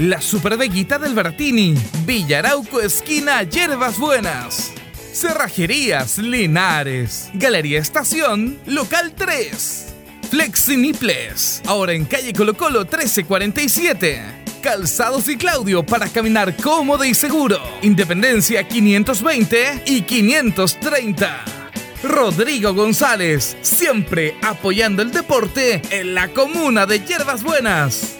La Superveguita del Bertini. Villarauco Esquina Hierbas Buenas. Cerrajerías Linares. Galería Estación Local 3. Flexiniples. Ahora en calle Colo Colo 1347. Calzados y Claudio para caminar cómodo y seguro. Independencia 520 y 530. Rodrigo González, siempre apoyando el deporte en la comuna de Hierbas Buenas.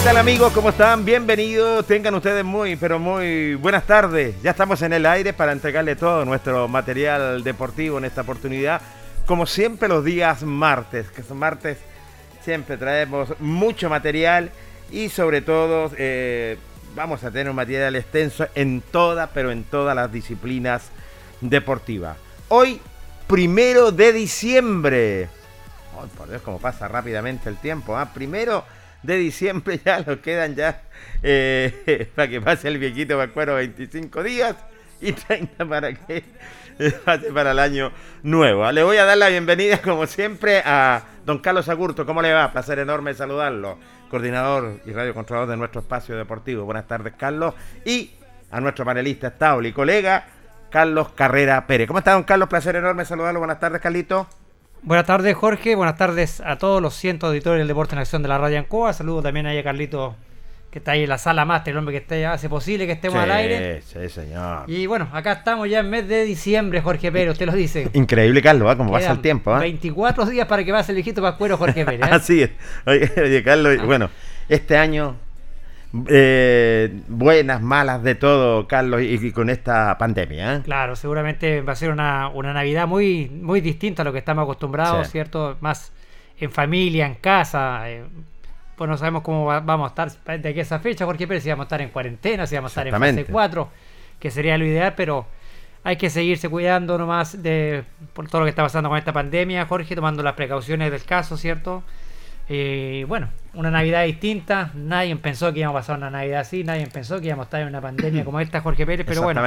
¿Qué tal amigos? ¿Cómo están? Bienvenidos. Tengan ustedes muy, pero muy buenas tardes. Ya estamos en el aire para entregarle todo nuestro material deportivo en esta oportunidad. Como siempre los días martes, que son martes, siempre traemos mucho material y sobre todo eh, vamos a tener un material extenso en todas, pero en todas las disciplinas deportivas. Hoy, primero de diciembre. Oh, por Dios, cómo pasa rápidamente el tiempo. ¿ah? Primero de diciembre ya lo quedan ya eh, para que pase el viejito me acuerdo 25 días y 30 para que pase para el año nuevo. Le voy a dar la bienvenida como siempre a don Carlos Agurto. ¿Cómo le va? Placer enorme saludarlo. Coordinador y radiocontrolador de nuestro espacio deportivo. Buenas tardes, Carlos. Y a nuestro panelista estable y colega, Carlos Carrera Pérez. ¿Cómo está, don Carlos? Placer enorme saludarlo. Buenas tardes, Carlito. Buenas tardes, Jorge. Buenas tardes a todos los cientos de auditores del Deporte en Acción de la Radio Ancoa. Saludo también ahí a Carlito, que está ahí en la sala máster, el hombre que esté, hace posible que estemos al aire. Sí, señor. Y bueno, acá estamos ya en mes de diciembre, Jorge Pérez, usted lo dice. Increíble, Carlos, ¿eh? como pasa el tiempo. ¿eh? 24 días para que pase el viejito Pascuero, Jorge Pérez. ¿eh? Así es. Oye, oye Carlos, ah. bueno, este año eh, buenas, malas, de todo, Carlos, y, con esta pandemia. ¿eh? Claro, seguramente va a ser una, una, Navidad muy, muy distinta a lo que estamos acostumbrados, ¿cierto? Más en familia, en casa. Eh, pues no sabemos cómo vamos a estar de aquí a esa fecha, Jorge Pérez, si vamos a estar en cuarentena, si vamos a estar en fase 4, que sería lo ideal, pero hay que seguirse cuidando nomás de, por todo lo que está pasando con esta pandemia, Jorge, tomando las precauciones del caso, ¿cierto? Eh, bueno, una Navidad distinta, nadie pensó que íbamos a pasar una Navidad así, nadie pensó que íbamos a estar en una pandemia como esta, Jorge Pérez, pero bueno,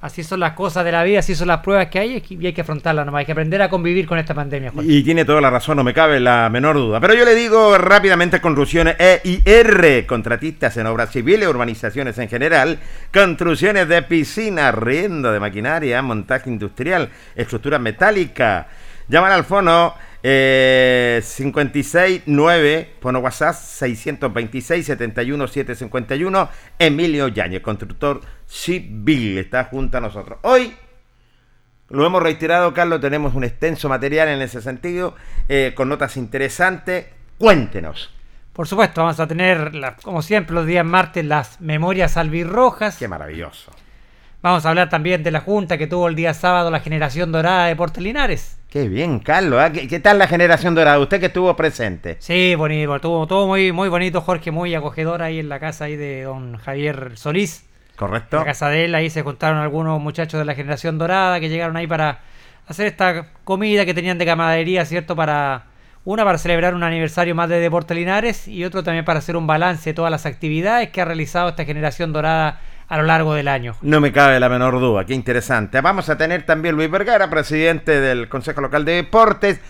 así son las cosas de la vida, así son las pruebas que hay y hay que afrontarlas nomás, hay que aprender a convivir con esta pandemia. Jorge. Y tiene toda la razón, no me cabe la menor duda. Pero yo le digo rápidamente construcciones EIR, contratistas en obras civiles, urbanizaciones en general, construcciones de piscina, riendo de maquinaria, montaje industrial, estructura metálica. Llaman al fono eh, 569, pono WhatsApp 626 71 751. Emilio Yañez, constructor civil, está junto a nosotros. Hoy, lo hemos reiterado, Carlos, tenemos un extenso material en ese sentido, eh, con notas interesantes. Cuéntenos. Por supuesto, vamos a tener, como siempre, los días martes, las memorias albirrojas. Qué maravilloso. Vamos a hablar también de la junta que tuvo el día sábado la generación dorada de Portelinares. Qué bien, Carlos. ¿ah? ¿Qué, tal la generación dorada? Usted que estuvo presente. Sí, bonito. Estuvo todo muy, muy bonito, Jorge, muy acogedor ahí en la casa ahí de don Javier Solís. Correcto. En la casa de él, ahí se juntaron algunos muchachos de la generación dorada que llegaron ahí para hacer esta comida que tenían de camaradería, ¿cierto? Para una para celebrar un aniversario más de Deportes Linares y otro también para hacer un balance de todas las actividades que ha realizado esta generación dorada a lo largo del año. No me cabe la menor duda, qué interesante. Vamos a tener también Luis Vergara, presidente del Consejo Local de Deportes.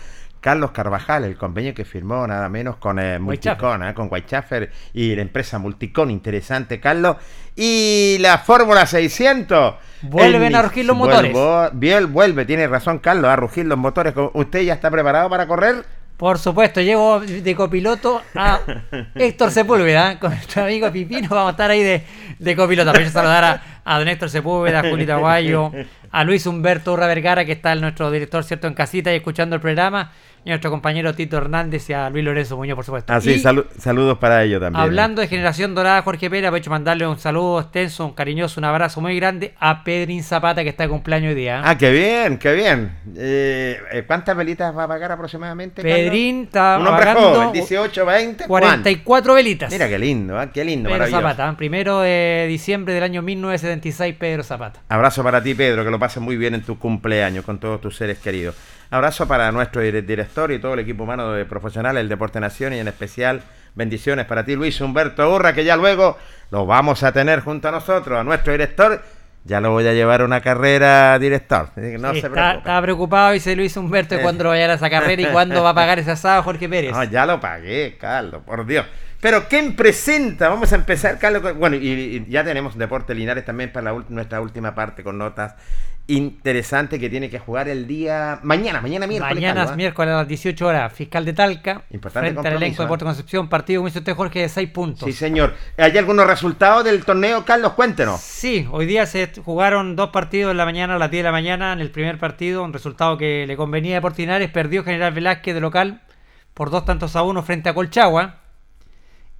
Carlos Carvajal, el convenio que firmó nada menos con eh, Multicon, eh, con Whitechaffer y la empresa Multicon, interesante, Carlos. Y la Fórmula 600. Vuelven a rugir los motores. vuelve, tiene razón, Carlos, a rugir los motores. ¿Usted ya está preparado para correr? Por supuesto, llevo de copiloto a Héctor Sepúlveda, con nuestro amigo Pipino, vamos a estar ahí de, de copiloto. Saludar a, a don Héctor Sepúlveda, a Julita Guayo, a Luis Humberto Urra Vergara, que está nuestro director, ¿cierto?, en casita y escuchando el programa y a nuestro compañero Tito Hernández y a Luis Lorenzo Muñoz, por supuesto. Así, ah, saludos para ellos también. Hablando de Generación Dorada, Jorge Pérez, aprovecho mandarle un saludo extenso, un cariñoso, un abrazo muy grande a Pedrín Zapata, que está de cumpleaños hoy día. Ah, qué bien, qué bien. Eh, eh, ¿Cuántas velitas va a pagar aproximadamente? Pedrín está un hombre joven, 18, 20, 44 velitas. Mira qué lindo, ¿eh? qué lindo. Pedro Zapata, primero de diciembre del año 1976, Pedro Zapata. Abrazo para ti, Pedro, que lo pases muy bien en tu cumpleaños con todos tus seres queridos. Abrazo para nuestro director y todo el equipo humano de profesionales del Deporte Nación y en especial bendiciones para ti, Luis Humberto Urra, que ya luego lo vamos a tener junto a nosotros, a nuestro director. Ya lo voy a llevar a una carrera director. No se está, estaba preocupado, dice Luis Humberto, de cuándo vaya a esa carrera y cuándo va a pagar ese asado Jorge Pérez. No, ya lo pagué, Carlos, por Dios. Pero ¿quién presenta? Vamos a empezar, Carlos. Bueno, y, ya tenemos Deporte Linares también para nuestra última parte con notas interesante que tiene que jugar el día mañana, mañana miércoles. Mañana es miércoles a las 18 horas, fiscal de Talca, Importante frente al elenco de ¿eh? Concepción, partido, como usted Jorge, de 6 puntos. Sí, señor. ¿Hay algunos resultados del torneo, Carlos? Cuéntenos. Sí, hoy día se jugaron dos partidos en la mañana, a las 10 de la mañana, en el primer partido, un resultado que le convenía a Portinares, perdió General Velázquez de local por dos tantos a uno frente a Colchagua.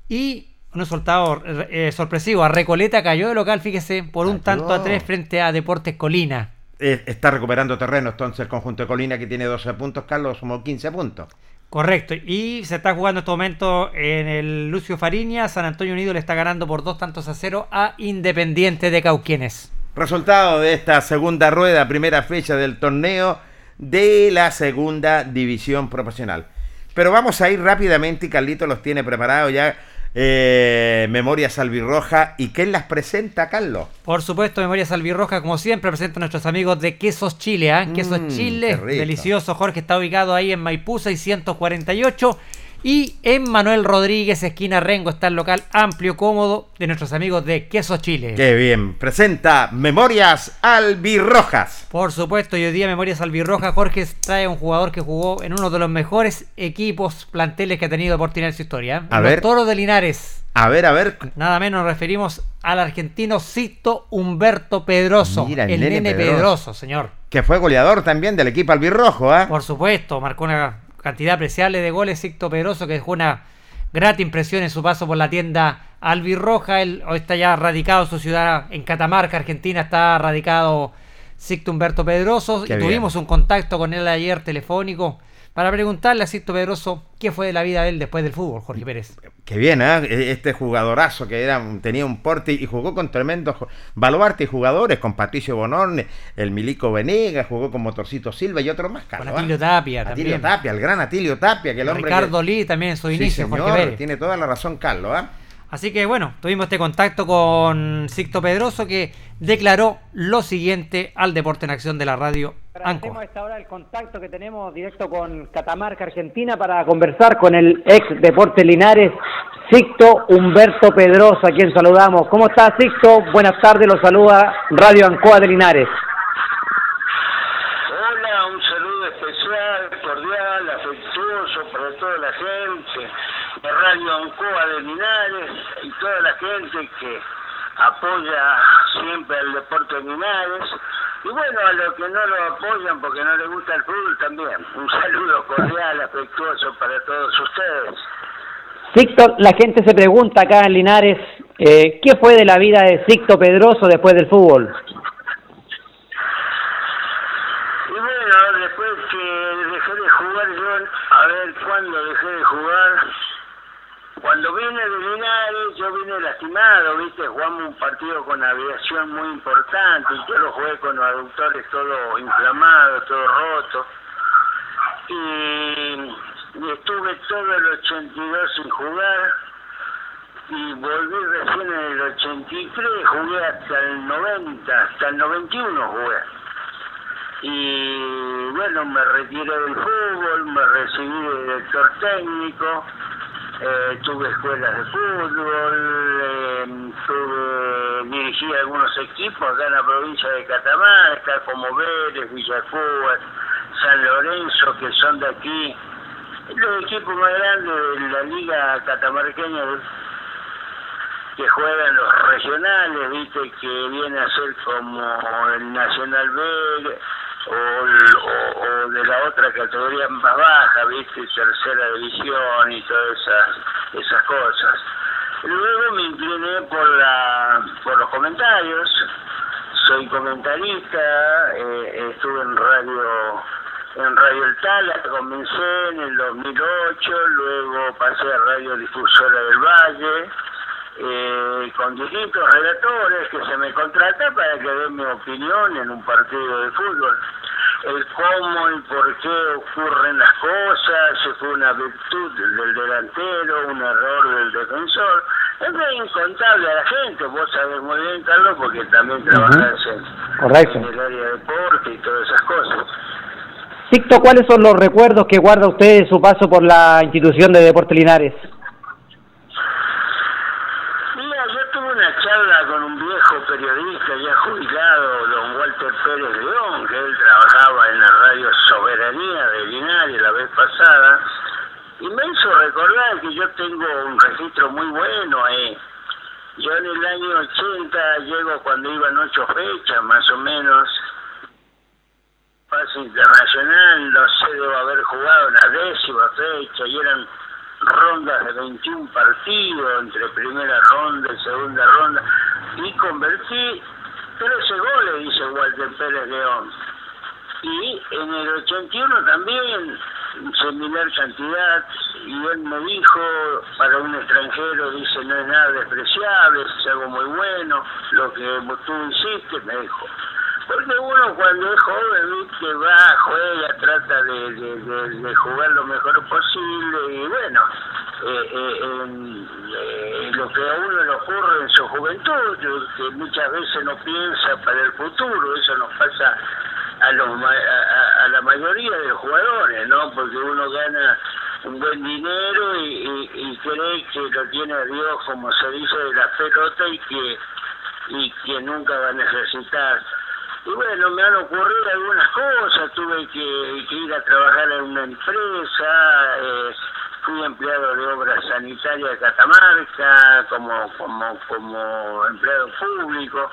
Y un resultado eh, sorpresivo, a Recoleta cayó de local, fíjese, por un tanto a tres frente a Deportes Colina. Eh, está recuperando terreno entonces el conjunto de Colina que tiene 12 puntos, Carlos sumó 15 puntos. Correcto, y se está jugando en este momento en el Lucio Fariña, San Antonio Unido le está ganando por dos tantos a cero a Independiente de Cauquienes. Resultado de esta segunda rueda, primera fecha del torneo de la segunda división profesional. Pero vamos a ir rápidamente y Carlito los tiene preparados ya eh, Memorias Albirroja. ¿Y quién las presenta, Carlos? Por supuesto, Memorias Albirroja, como siempre, presenta a nuestros amigos de Quesos Chile. ¿eh? Quesos mm, Chile, delicioso. Jorge está ubicado ahí en Maipú 648. Y en Manuel Rodríguez, esquina Rengo, está el local amplio, cómodo de nuestros amigos de Queso Chile. Qué bien, presenta Memorias Albirrojas. Por supuesto, y hoy día Memorias Albirrojas, Jorge trae un jugador que jugó en uno de los mejores equipos planteles que ha tenido Deportivo en su historia. A ver. Toro de Linares. A ver, a ver. Nada menos nos referimos al argentino Cito Humberto Pedroso. Mira, el, nene, Pedroso. señor. Que fue goleador también del equipo albirrojo, ¿ah? Por supuesto, marcó una cantidad apreciable de goles. Sicto Pedroso, que dejó una grata impresión en su paso por la tienda albirroja. Él hoy está ya radicado en su ciudad en Catamarca, Argentina. Está radicado Sicto Humberto Pedroso. y tuvimos un contacto con él ayer telefónico. Para preguntarle a Sisto Pedroso qué fue de la vida de él después del fútbol, Jorge Pérez. Qué bien, ¿eh? este jugadorazo que era, tenía un porte y jugó con tremendos baluarte y jugadores, con Patricio Bonorne, el Milico Venegas, jugó con Motorcito Silva y otro más, Carlos. Con Atilio Tapia Atilio también. Tapia, el gran Atilio Tapia, que el hombre Ricardo Lee también en su inicio, señor, Jorge Pérez. tiene toda la razón Carlos, ¿ah? Así que bueno, tuvimos este contacto con Sixto Pedroso que declaró lo siguiente al Deporte en Acción de la radio Agradecemos a esta hora el contacto que tenemos directo con Catamarca, Argentina, para conversar con el ex Deporte Linares, Sixto Humberto Pedroso, a quien saludamos. ¿Cómo está Sixto? Buenas tardes, lo saluda Radio Ancoa de Linares. Hola, un saludo especial, cordial, afectuoso para toda la gente de Radio Ancoa de Linares y toda la gente que apoya siempre al deporte de Linares. Y bueno, a los que no lo apoyan porque no les gusta el fútbol también. Un saludo cordial, afectuoso para todos ustedes. Sixto, la gente se pregunta acá en Linares, eh, ¿qué fue de la vida de Sixto Pedroso después del fútbol? Y bueno, después que dejé de jugar yo, a ver cuándo dejé de jugar, cuando vine de Linares, yo vine lastimado, ¿viste? Jugamos un partido con aviación muy importante y yo lo jugué con los aductores todo inflamados, todo roto. Y, y estuve todo el 82 sin jugar y volví recién en el 83, jugué hasta el 90, hasta el 91 jugué. Y bueno, me retiré del fútbol, me recibí de director técnico eh, tuve escuelas de fútbol, eh, tuve, dirigí algunos equipos acá en la provincia de Catamarca, como Vélez, Villafúa, San Lorenzo, que son de aquí, los equipos más grandes de la liga catamarqueña que juegan los regionales, viste, que viene a ser como el Nacional B, o, o, de la otra categoría más baja, viste, tercera división y todas esas, esas cosas. Luego me incliné por la por los comentarios, soy comentarista, eh, estuve en radio en Radio El Tala, comencé en el 2008, luego pasé a Radio Difusora del Valle, eh, con distintos relatores que se me contrata para que den mi opinión en un partido de fútbol. El cómo y por qué ocurren las cosas, si fue una virtud del delantero, un error del defensor. Es incontable a la gente, vos sabés muy bien, Carlos, porque también trabajás en, el área de deporte y todas esas cosas. Sixto, ¿cuáles son los recuerdos que guarda usted de su paso por la institución de Deporte Linares? Mira, yo tuve una charla con un viejo periodista ya jubilado, don Walter Pérez León, que él trabajaba en la radio Soberanía de Linares la vez pasada, y me hizo recordar que yo tengo un registro muy bueno ahí. Yo en el año 80 llego cuando iban ocho fechas más o menos, fase internacional, no sé, debo haber jugado en la décima fecha y eran rondas de 21 partidos entre primera ronda y segunda ronda y convertí 13 goles, dice Walter Pérez León. Y en el 81 también, similar cantidad, y él me dijo, para un extranjero, dice, no es nada despreciable, es algo muy bueno, lo que tú hiciste, me dijo. Porque uno cuando es joven, viste, va, juega, trata de, de jugar lo mejor posible y bueno, eh, eh, eh, lo que a uno le ocurre en su juventud, que muchas veces no piensa para el futuro, eso nos pasa a, los, a, a la mayoría de los jugadores, ¿no? Porque uno gana un buen dinero y, y, cree que lo tiene Dios, como se dice, de la pelota y que, y que nunca va a necesitar. Y bueno, me han ocurrido algunas cosas, tuve que, que ir a trabajar en una empresa, eh, fui empleado de obra sanitaria de Catamarca, como, como, como empleado público,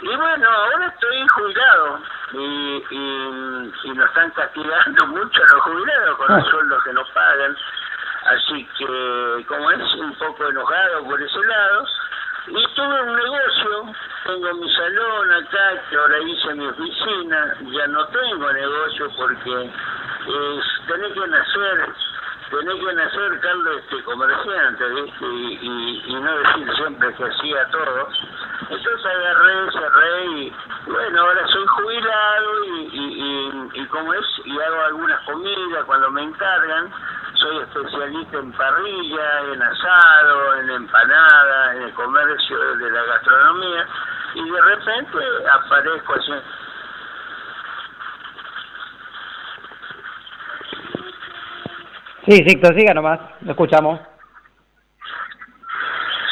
y bueno, ahora estoy jubilado y, y, y nos están castigando mucho a los jubilados con los sueldos que nos pagan, así que como es un poco enojado por ese lado, y tuve un negocio, tengo mi salón acá, que ahora hice mi oficina, ya no tengo negocio porque es, tenés que nacer tenés que nacer, Carlos, este, comerciante, ¿viste? Y, y, y, no decir siempre que hacía todo. Entonces agarré, cerré y, bueno, ahora soy jubilado y, y, y, como es, y hago algunas comidas cuando me encargan. Soy especialista en parrilla, en asado, en empanada, en el comercio de la gastronomía. Y de repente aparezco haciendo Sí, Víctor, siga nomás, lo escuchamos.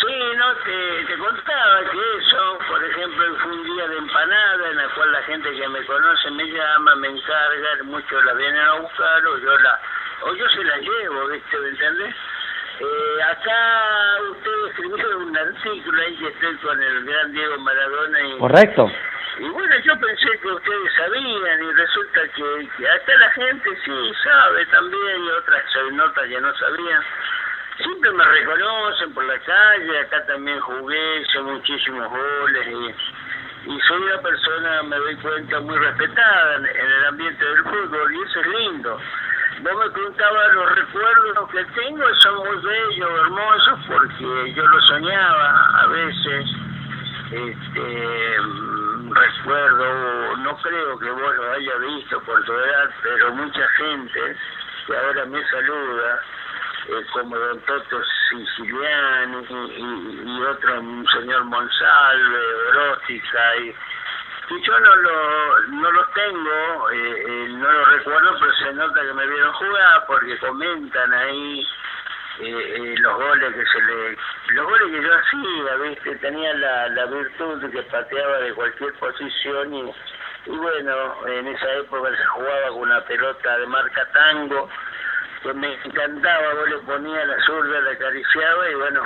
Sí, no, te, te contaba que eso, por ejemplo, fue un día de empanada en la cual la gente que me conoce me llama, me encarga, muchos la vienen a buscar o yo la o yo se la llevo, ¿viste? ¿Me entendés? Eh, acá usted escribió un artículo ahí que estoy con el gran Diego Maradona y... Correcto. Y bueno, yo pensé que ustedes sabían y resulta que, que acá la gente sí sabe también y otras se nota que no sabían. Siempre me reconocen por la calle, acá también jugué, hice muchísimos goles y, y soy una persona, me doy cuenta, muy respetada en, el ambiente del fútbol y eso es lindo. Vos me preguntabas los recuerdos que tengo, son muy bellos, hermosos, porque yo lo soñaba a veces. Este, recuerdo, no creo que vos lo haya visto por tu edad, pero mucha gente que ahora me saluda, eh, como don Toto Siciliani y, otro señor Monsalve, Orótica, y, y yo no lo no los tengo, eh, eh, no lo recuerdo, pero se nota que me vieron jugar porque comentan ahí eh, eh, los goles que se le los goles que yo hacía viste tenía la, la virtud de que pateaba de cualquier posición y, y bueno en esa época se jugaba con una pelota de marca tango que me encantaba vos le ponía la zurda la acariciaba y bueno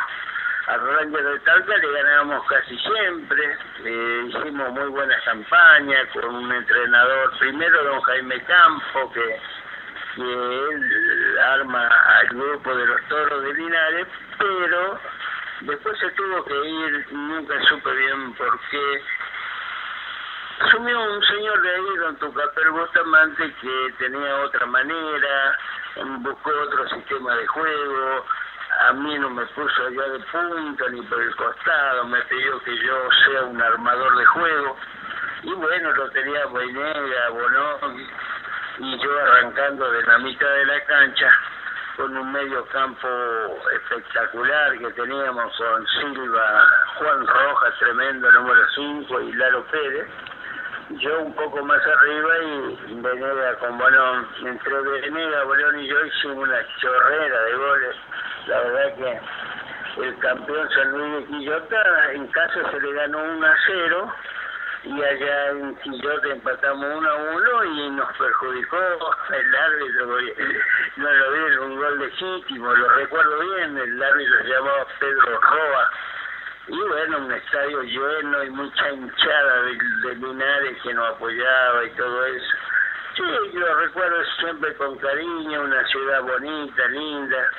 al Ranger de Talca le ganábamos casi siempre eh, hicimos muy buenas campañas con un entrenador primero don Jaime Campo que que él arma al grupo de los toros de Linares, pero después se tuvo que ir, nunca supe bien por qué. Asumió un señor de ahí, don Tucapel Bustamante, que tenía otra manera, buscó otro sistema de juego, a mí no me puso allá de punta ni por el costado, me pidió que yo sea un armador de juego, y bueno, lo tenía Boinega, Bonón, y yo arrancando de la mitad de la cancha con un medio campo espectacular que teníamos con Silva, Juan Rojas, tremendo número 5 y Lalo Pérez. Yo un poco más arriba y Venega con Bonón. Entre Venega, Bolón y yo hicimos una chorrera de goles. La verdad que el campeón San Luis de Quillota en casa se le ganó 1 a 0 y allá en Quillote empatamos uno a uno y nos perjudicó el árbitro, no lo vi, un gol legítimo, lo recuerdo bien, el árbitro se llamaba Pedro Roa, y bueno, un estadio lleno y mucha hinchada de, de Linares que nos apoyaba y todo eso. Sí, lo recuerdo siempre con cariño, una ciudad bonita, linda,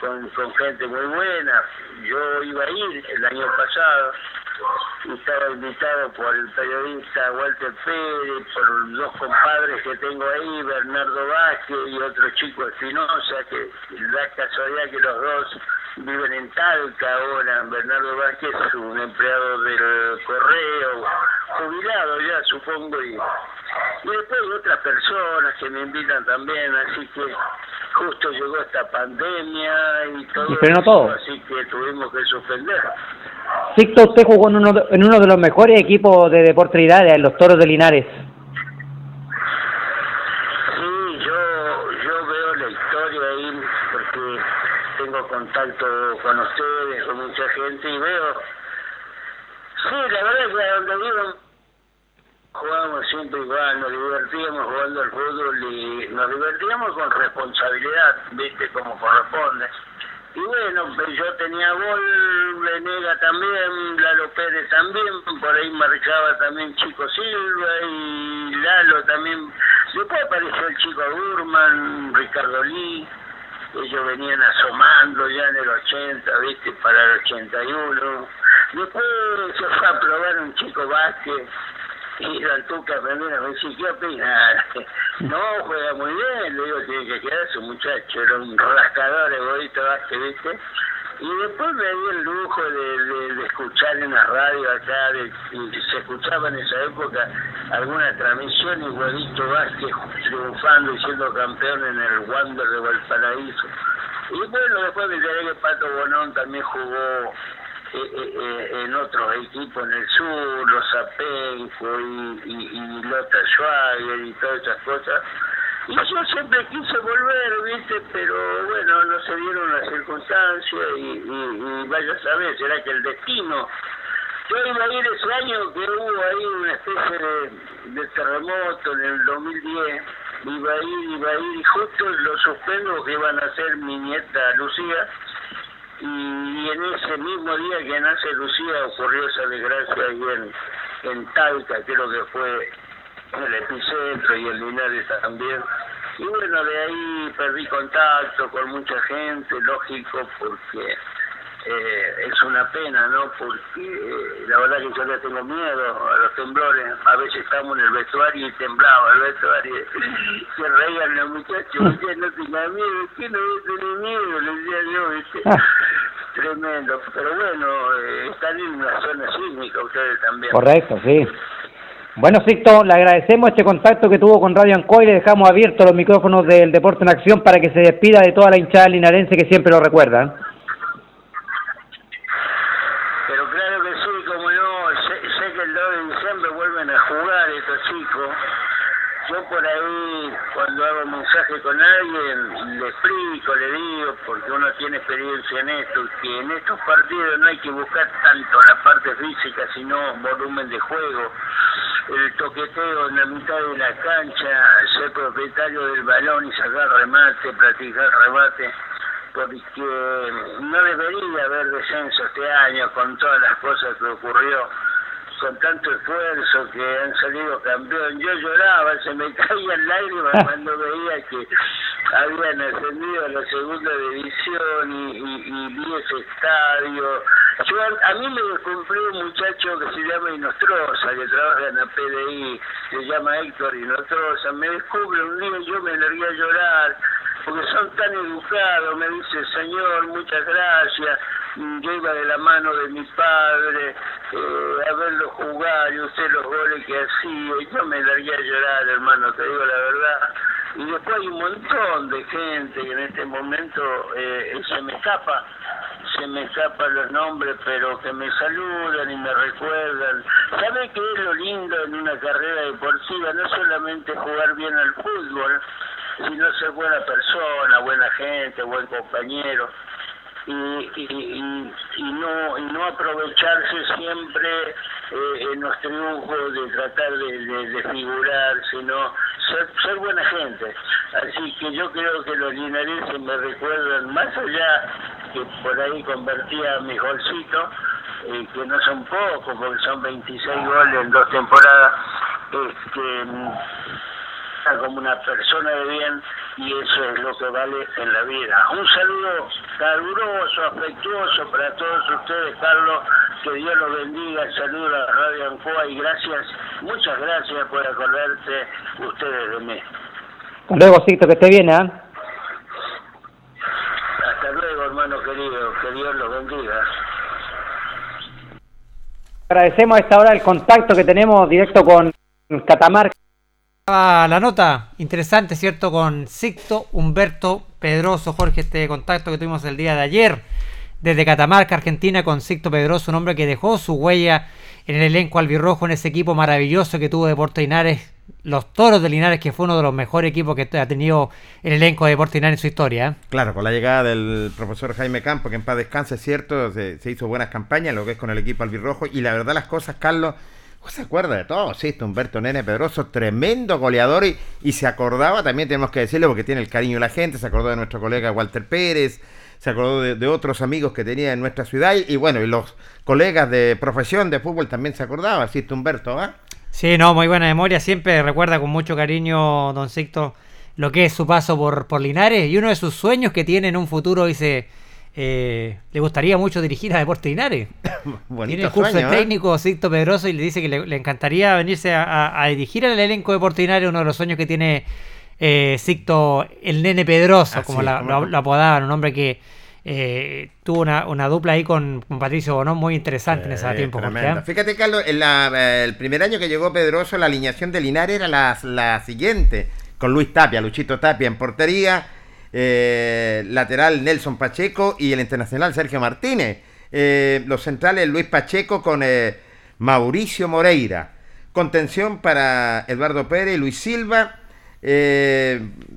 con, con gente muy buena. Yo iba a ir el año pasado, y estaba invitado por el periodista Walter Pérez, por dos compadres que tengo ahí, Bernardo Vázquez y otro chico Espinosa, que da casualidad que los dos viven en Talca ahora. Bernardo Vázquez un empleado del correo, jubilado ya supongo, y, y después hay otras personas que me invitan también, así que justo llegó esta pandemia y todo, y frenó todo. así que tuvimos que suspender. Sixto, usted jugó en uno, de, en uno de los mejores equipos de deportividad, en los Toros de Linares. Sí, yo, yo veo la historia ahí porque tengo contacto con ustedes, con mucha gente y veo... Sí, la verdad es que donde vivo jugábamos siempre igual, nos divertíamos jugando al fútbol y nos divertíamos con responsabilidad, viste, como corresponde. Y bueno, pues yo tenía gol, Venega también, Lalo Pérez también, por ahí marcaba también Chico Silva y Lalo también. Después apareció el chico Gurman, Ricardo Lee, ellos venían asomando ya en el 80, viste, para el 81. Después se fue a probar un chico Vázquez, Y la Tuca primero me decía, ¿qué opina? No, juega muy bien, le digo, tiene que quedarse un muchacho, era un rascador egoísta, ¿viste? Y después me di el lujo de, de, escuchar en la radio acá, de, se escuchaba en esa época alguna transmisión y Guadito Vázquez triunfando y siendo campeón en el Wander de Valparaíso. Y bueno, después me enteré que Pato Bonón también jugó eh, eh, eh, en otros equipos en el sur, los Apenco y, y, y Schwager y todas esas cosas. Y yo siempre quise volver, ¿viste? Pero bueno, no se dieron las circunstancias y, vaya a saber, será que el destino. Yo iba a ir ese año que hubo ahí una especie de, terremoto en el 2010, iba a ir, iba a ir y justo lo suspendo que iban a ser mi nieta Lucía y en ese mismo día que nace Lucía ocurrió esa desgracia ahí en, en Talca, creo que fue el epicentro y el Linares también. Y bueno, de ahí perdí contacto con mucha gente, lógico, porque eh, es una pena, ¿no? Porque eh, la verdad que yo le tengo miedo a los temblores. A veces estamos en el vestuario y temblaba el vestuario. Se reían los muchachos, no tenga miedo, ¿qué no tener miedo? Le decía yo, ¿viste? Tremendo. Pero bueno, eh, están en una zona sísmica ustedes también. Correcto, sí. Bueno, Sixto, le agradecemos este contacto que tuvo con Radio Ancoy le dejamos abiertos los micrófonos del Deporte en Acción para que se despida de toda la hinchada linarense que siempre lo recuerda. yo por ahí cuando hago mensaje con alguien le explico, le digo, porque uno tiene experiencia en esto, que en estos partidos no hay que buscar tanto la parte física, sino volumen de juego, el toqueteo en la mitad de la cancha, ser propietario del balón y sacar remate, practicar remate porque no debería haber descenso este año con todas las cosas que ocurrió con tanto esfuerzo que han salido campeón. Yo lloraba, se me caían lágrimas cuando veía que habían ascendido a la segunda división y, y, vi ese estadio. Yo, a mí me cumplió un muchacho que se llama Inostroza, que trabaja en la PDI, se llama Héctor Inostroza. Me descubre un día y yo me largué a llorar, porque son tan educados. Me dice, Señor, muchas gracias yo iba de la mano de mi padre eh, a verlo jugar y usted los goles que hacía y yo me daría a llorar hermano te digo la verdad. Y después hay un montón de gente que en este momento eh, se me escapa se me escapan los nombres pero que me saludan y me recuerdan. ¿sabe qué es lo lindo en una carrera deportiva? no solamente jugar bien al fútbol sino ser buena persona buena gente buen compañero y, y, y, no y no aprovecharse siempre eh, en los triunfos de tratar de, de, figurar sino ser, ser, buena gente. Así que yo creo que los linarenses me recuerdan más allá que por ahí convertía mi golcito eh, que no son pocos porque son 26 goles en dos temporadas este como una persona de bien y eso es lo que vale en la vida. Un saludo caluroso, afectuoso para todos ustedes, Carlos, que Dios los bendiga, saludo a Radio Ancoa y gracias, muchas gracias por acordarse ustedes de mí. Hasta luego, Cito, que esté bien, ¿eh? Hasta luego, hermano querido, que Dios los bendiga. Agradecemos a esta hora el contacto que tenemos directo con Catamarca la nota interesante, ¿cierto? Con Sixto Humberto Pedroso, Jorge, este contacto que tuvimos el día de ayer desde Catamarca, Argentina, con Sixto Pedroso, un hombre que dejó su huella en el elenco albirrojo, en ese equipo maravilloso que tuvo Deportes Linares, los Toros de Linares, que fue uno de los mejores equipos que ha tenido el elenco de Deportes Linares en su historia. ¿eh? Claro, con la llegada del profesor Jaime Campo, que en paz descanse, es cierto, se, se hizo buenas campañas, lo que es con el equipo albirrojo, y la verdad las cosas, Carlos se acuerda de todo, sí, este Humberto Nene Pedroso, tremendo goleador. Y, se acordaba, también tenemos que decirlo porque tiene el cariño de la gente, se acordó de nuestro colega Walter Pérez, se acordó de, otros amigos que tenía en nuestra ciudad. Y, bueno, y los colegas de profesión de fútbol también se acordaba, sí, este Humberto, ¿ah? Sí, no, muy buena memoria, siempre recuerda con mucho cariño, don Sicto, lo que es su paso por, por Linares y uno de sus sueños que tiene en un futuro, dice eh, le gustaría mucho dirigir a Deportes Linares. Tiene el curso sueño, de ¿eh? técnico Sixto Pedroso y le dice que le, le encantaría venirse a, a- a dirigir al elenco Deportes Linares, uno de los sueños que tiene eh, Sixto, el nene Pedroso, como la- como- lo, lo apodaban, un hombre que eh, tuvo una, una dupla ahí con, con Patricio Bonón muy interesante en ese Eh, tiempo. Jorge. ¿eh? Fíjate, Carlos, en la- eh, el primer año que llegó Pedroso, la alineación de Linares era la, la siguiente, con Luis Tapia, Luchito Tapia en portería, eh, lateral Nelson Pacheco y el internacional Sergio Martínez. Eh, los centrales Luis Pacheco con eh, Mauricio Moreira. Contención para Eduardo Pérez, Luis Silva.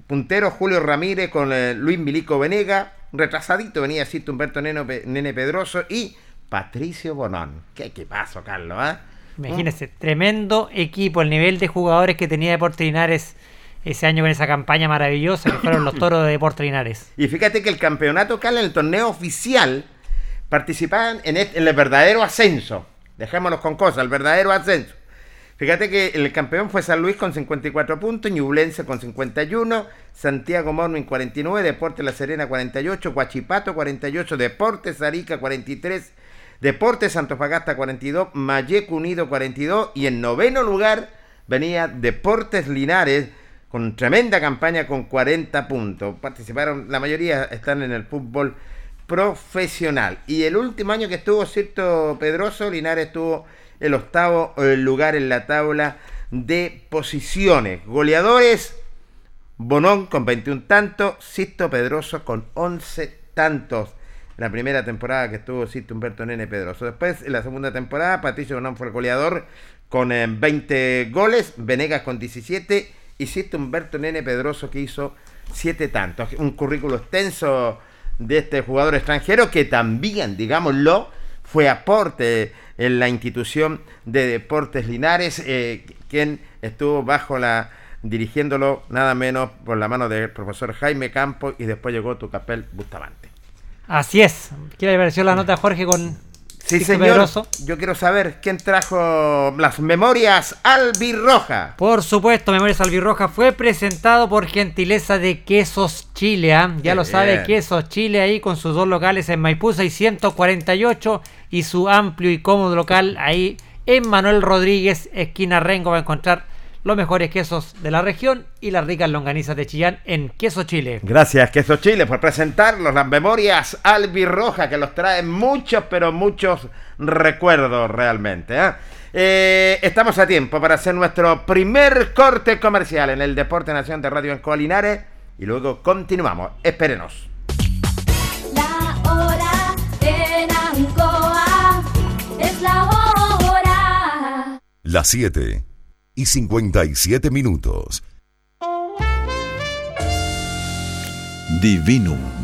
puntero Julio Ramírez con Luis Milico Venega. Retrasadito venía Cito Humberto Neno Nene Pedroso y Patricio Bonón. Qué equipazo, Carlos, ¿ah? Imagínense, tremendo equipo, el nivel de jugadores que tenía Deportes Linares ese año con esa campaña maravillosa que fueron los toros de Deportes Linares. Y fíjate que el campeonato, Carlos, en el torneo oficial, participaban en, en el verdadero ascenso. Dejémonos con cosas, el verdadero ascenso. Fíjate que el campeón fue San Luis con 54 puntos, Ñublense con 51, Santiago Morning 49, Deportes La Serena 48, Guachipato 48, Deportes Arica 43, Deportes Antofagasta 42, Mayeco Unido 42 y en noveno lugar venía Deportes Linares con tremenda campaña con 40 puntos. Participaron, la mayoría están en el fútbol profesional. Y el último año que estuvo Cierto Pedroso, Linares tuvo el octavo eh, lugar en la tabla de posiciones. Goleadores, Bonón con 21 tantos, Sisto Pedroso con 11 tantos. La primera temporada que estuvo Sisto Humberto Nene Pedroso. Después, en la segunda temporada, Patricio Bonón fue el goleador con eh, 20 goles, Venegas con 17 Sisto Humberto Nene Pedroso que hizo 7 tantos. Un currículo extenso de este jugador extranjero que también, digámoslo, fue aporte en la institución de Deportes Linares, eh, quien estuvo bajo la dirigiéndolo nada menos por la mano del profesor Jaime Campos y después llegó Tucapel Bustamante. Así es. ¿Qué le pareció la nota, Jorge, con Sí, señor. Pedroso? Yo quiero saber quién trajo las memorias albirroja. Por supuesto, Memorias Albirroja fue presentado por gentileza de Quesos Chile. ¿ah? Ya Qué lo sabe, bien. Quesos Chile ahí con sus dos locales en Maipú 648 y su amplio y cómodo local ahí en Manuel Rodríguez, esquina Rengo, va a encontrar los mejores quesos de la región y las ricas longanizas de Chillán en Queso Chile. Gracias, Queso Chile, por presentarnos las memorias albirroja que los traen muchos, pero muchos recuerdos realmente. ¿eh? Eh, estamos a tiempo para hacer nuestro primer corte comercial en el Deporte Nación de Radio en Colinares y luego continuamos. Espérenos. La hora en Ancoa es la hora. Las 7 y 57 minutos. Divinum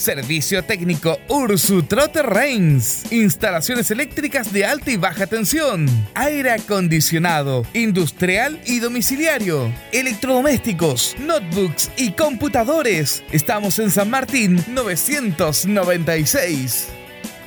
Servicio técnico Ursu Trotter Reigns. Instalaciones eléctricas de alta y baja tensión. Aire acondicionado, industrial y domiciliario. Electrodomésticos, notebooks y computadores. Estamos en San Martín 996.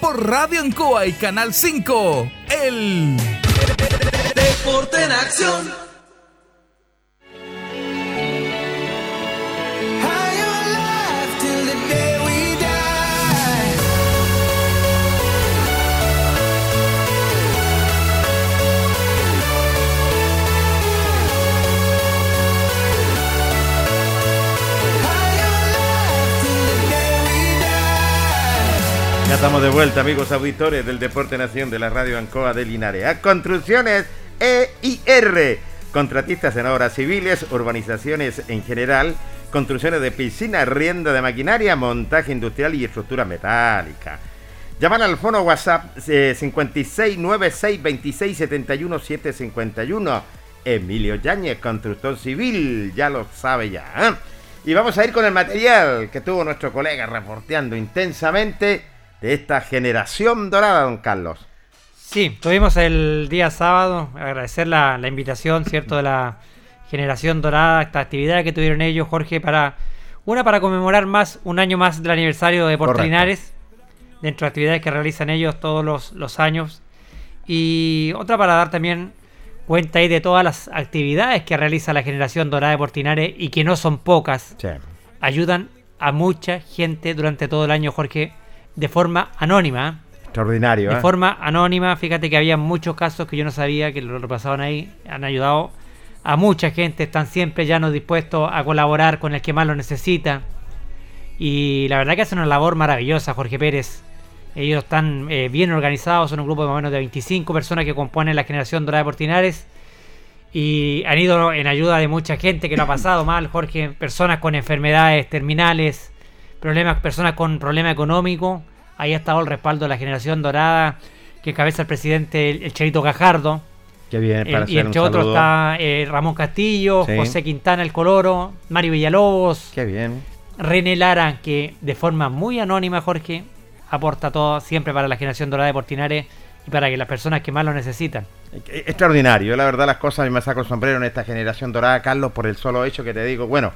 por Radio Ancoa y Canal 5. El Deporte en acción. Estamos de vuelta, amigos auditores del Deporte Nación de la Radio Ancoa de Linares. A Construcciones EIR, contratistas en obras civiles, urbanizaciones en general, construcciones de piscinas, rienda de maquinaria, montaje industrial y estructura metálica. Llaman al fono WhatsApp eh, 56962671 Emilio Yáñez, constructor civil, ya lo sabe ya. ¿eh? Y vamos a ir con el material que tuvo nuestro colega reporteando intensamente de esta generación dorada, don Carlos. Sí, tuvimos el día sábado, agradecer la, la invitación, ¿cierto? De la generación dorada, esta actividad que tuvieron ellos, Jorge, para una para conmemorar más un año más del aniversario de Correcto. Portinares, dentro de actividades que realizan ellos todos los, los años. Y otra para dar también cuenta ahí de todas las actividades que realiza la generación dorada de Portinares y que no son pocas. Sí. ayudan a mucha gente durante todo el año, Jorge, de forma anónima. Extraordinario, De ¿eh? forma anónima, fíjate que había muchos casos que yo no sabía que lo repasaban ahí, han ayudado a mucha gente, están siempre llanos dispuestos a colaborar con el que más lo necesita. Y la verdad que hacen una labor maravillosa, Jorge Pérez. Ellos están eh, bien organizados, son un grupo de más o menos de 25 personas que componen la generación Dorada de Portinares. Y han ido en ayuda de mucha gente que lo ha pasado mal, Jorge. Personas con enfermedades terminales, problemas, personas con problema económico. Ahí ha estado el respaldo de la generación dorada que encabeza el presidente, el, el Cherito Gajardo. Qué bien, para El- y entre otros está eh, Ramón Castillo, Sí. José Quintana el Coloro, Mario Villalobos, Qué bien. René Lara, que de forma muy anónima, Jorge, aporta todo siempre para la generación dorada de Portinares y para que las personas que más lo necesitan. Eh, Extraordinario, la verdad las cosas, me saco el sombrero en esta generación dorada, Carlos, por el solo hecho que te digo, bueno,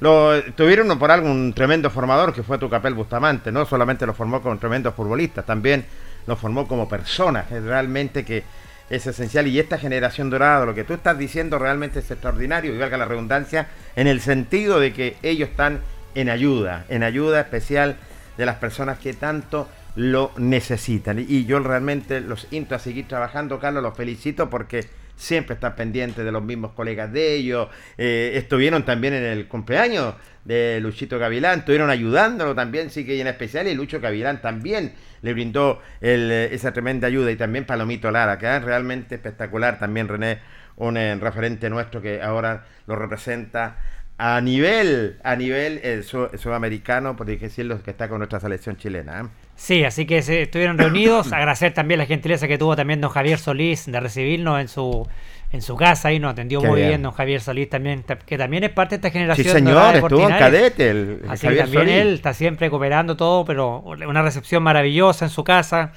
lo tuvieron por algo un tremendo formador que fue tu Capel Bustamante, no solamente lo formó como tremendo futbolista, también lo formó como persona, realmente que es esencial y esta generación dorada, lo que tú estás diciendo realmente es extraordinario y valga la redundancia, en el sentido de que ellos están en ayuda, en ayuda especial de las personas que tanto lo necesitan. Y- yo realmente los insto a seguir trabajando, Carlos, los felicito porque siempre están pendientes de los mismos colegas de ellos. Eh, estuvieron también en el cumpleaños de Luchito Gavilán, estuvieron ayudándolo también, sí que en especial, y Lucho Gavilán también le brindó el, eh, esa tremenda ayuda, y también Palomito Lara, que es realmente espectacular, también René, un eh, referente nuestro que ahora lo representa a nivel, a nivel su- sudamericano, por decirlo, que está con nuestra selección chilena. Sí, así que se estuvieron reunidos. Agradecer también la gentileza que tuvo también don Javier Solís de recibirnos en su en su casa y nos atendió Qué muy bien. bien. don Javier Solís también, ta- que también es parte de esta Sí, generación. dorada señor, de estuvo en cadete el Así que Javier también Solís. él está siempre cooperando todo, pero una recepción maravillosa en su casa.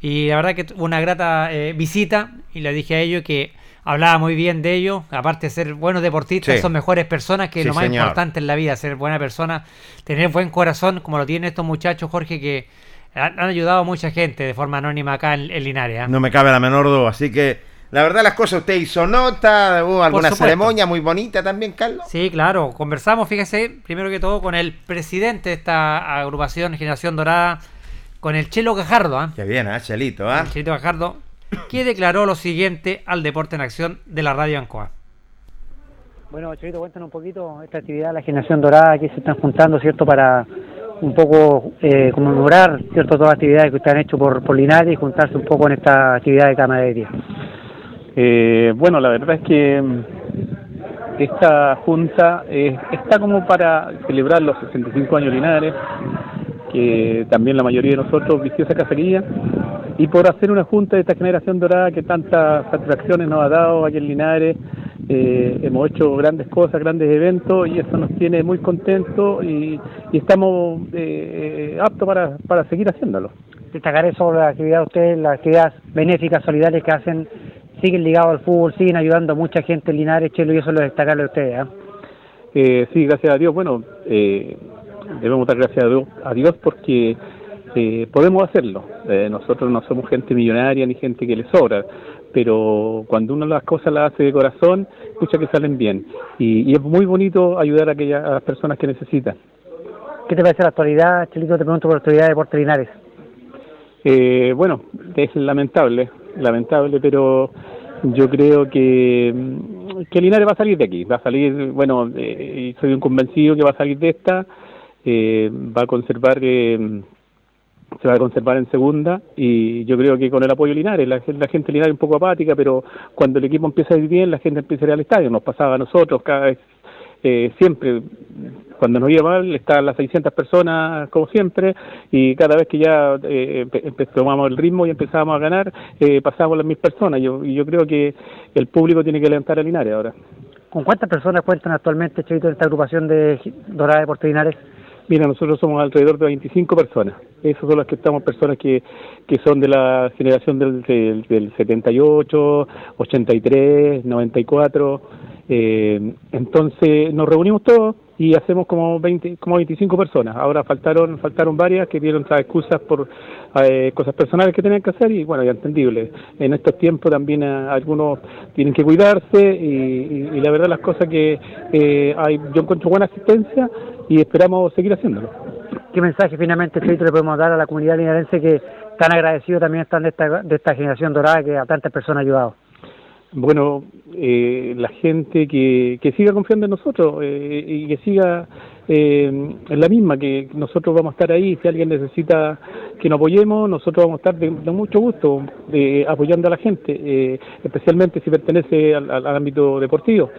Y la verdad que tuvo una grata eh, visita y le dije a ellos que hablaba muy bien de ellos, aparte de ser buenos deportistas, Sí. son mejores personas, que es Sí, lo más señor. importante en la vida, ser buena persona, tener buen corazón, como lo tienen estos muchachos, Jorge, que han, han ayudado a mucha gente de forma anónima acá en, en Linares. ¿ah? No me cabe la menor duda. Así que, la verdad, las cosas usted hizo nota, hubo alguna ceremonia muy bonita también, Carlos. Sí, claro. Conversamos, fíjese, primero que todo con el presidente de esta agrupación Generación Dorada, con el Chelo Gajardo, ¿ah? Qué bien, ¿eh, Chelito? ¿ah? el Chelito Gajardo, que declaró lo siguiente al Deporte en Acción de la Radio Ancoa. Bueno, Chavito, cuéntanos un poquito esta actividad, la generación dorada, que se están juntando, ¿cierto?, para un poco eh, conmemorar, ¿cierto?, todas las actividades que ustedes han hecho por, por Linares y juntarse un poco en esta actividad de camaradería. Eh, bueno, la verdad es que mm, esta junta eh, está como para celebrar los 65 años Linares, que también la mayoría de nosotros vistió esa cacería, y por hacer una junta de esta generación dorada que tantas satisfacciones nos ha dado aquí en Linares. Eh, hemos hecho grandes cosas, grandes eventos, y eso nos tiene muy contentos y, y estamos eh, aptos para, para seguir haciéndolo. Destacar eso, la actividad de ustedes, las actividades benéficas, solidarias que hacen, siguen ligados al fútbol, siguen ayudando a mucha gente en Linares, Chelo, y eso es lo destacarlo de ustedes, ¿ah? Eh, sí, gracias a Dios. Bueno, eh, debemos dar gracias a Dios, a Dios porque eh, podemos hacerlo. Eh, nosotros no somos gente millonaria ni gente que le sobra, pero cuando uno las cosas las hace de corazón, escucha que salen bien. Y, y es muy bonito ayudar a, aquellas, a las personas que necesitan. ¿Qué te parece la actualidad, Chelito? Te pregunto por la actualidad de Deportes Linares. Eh, bueno, es lamentable, lamentable, pero yo creo que, que Linares va a salir de aquí, va a salir, bueno, eh, soy un convencido que va a salir de esta, eh, va a conservar, eh, se va a conservar en segunda y yo creo que con el apoyo de Linares, la, la gente Linares es un poco apática, pero cuando el equipo empieza a ir bien, la gente empieza a ir al estadio, nos pasaba a nosotros cada vez, eh, siempre, cuando nos iba mal, estaban las 600 personas como siempre y cada vez que ya eh, tomamos el ritmo y empezábamos a ganar, eh, pasábamos las mil personas. Yo, yo creo que el público tiene que levantar a Linares ahora. ¿Con cuántas personas cuentan actualmente, Chelito, en esta agrupación de Dorada Deportes Linares? Mira, nosotros somos alrededor de 25 personas. Esas son las que estamos, personas que, que son de la generación del, del, del 78, 83, 94. Eh, entonces nos reunimos todos y hacemos como 20, como 25 personas. Ahora faltaron faltaron varias que dieron otras excusas por eh, cosas personales que tenían que hacer y bueno, ya entendible. En estos tiempos también eh, algunos tienen que cuidarse y, y- y la verdad las cosas que eh, hay, yo encuentro buena asistencia y esperamos seguir haciéndolo. ¿Qué mensaje finalmente, Fito, le podemos dar a la comunidad linarense que tan agradecidos también están de esta, de esta generación dorada que a tantas personas ha ayudado? Bueno, eh, la gente que, que siga confiando en nosotros eh, y que siga eh, en la misma, que nosotros vamos a estar ahí. Si alguien necesita que nos apoyemos, nosotros vamos a estar de, de mucho gusto eh, apoyando a la gente, eh, especialmente si pertenece al, al- al ámbito deportivo.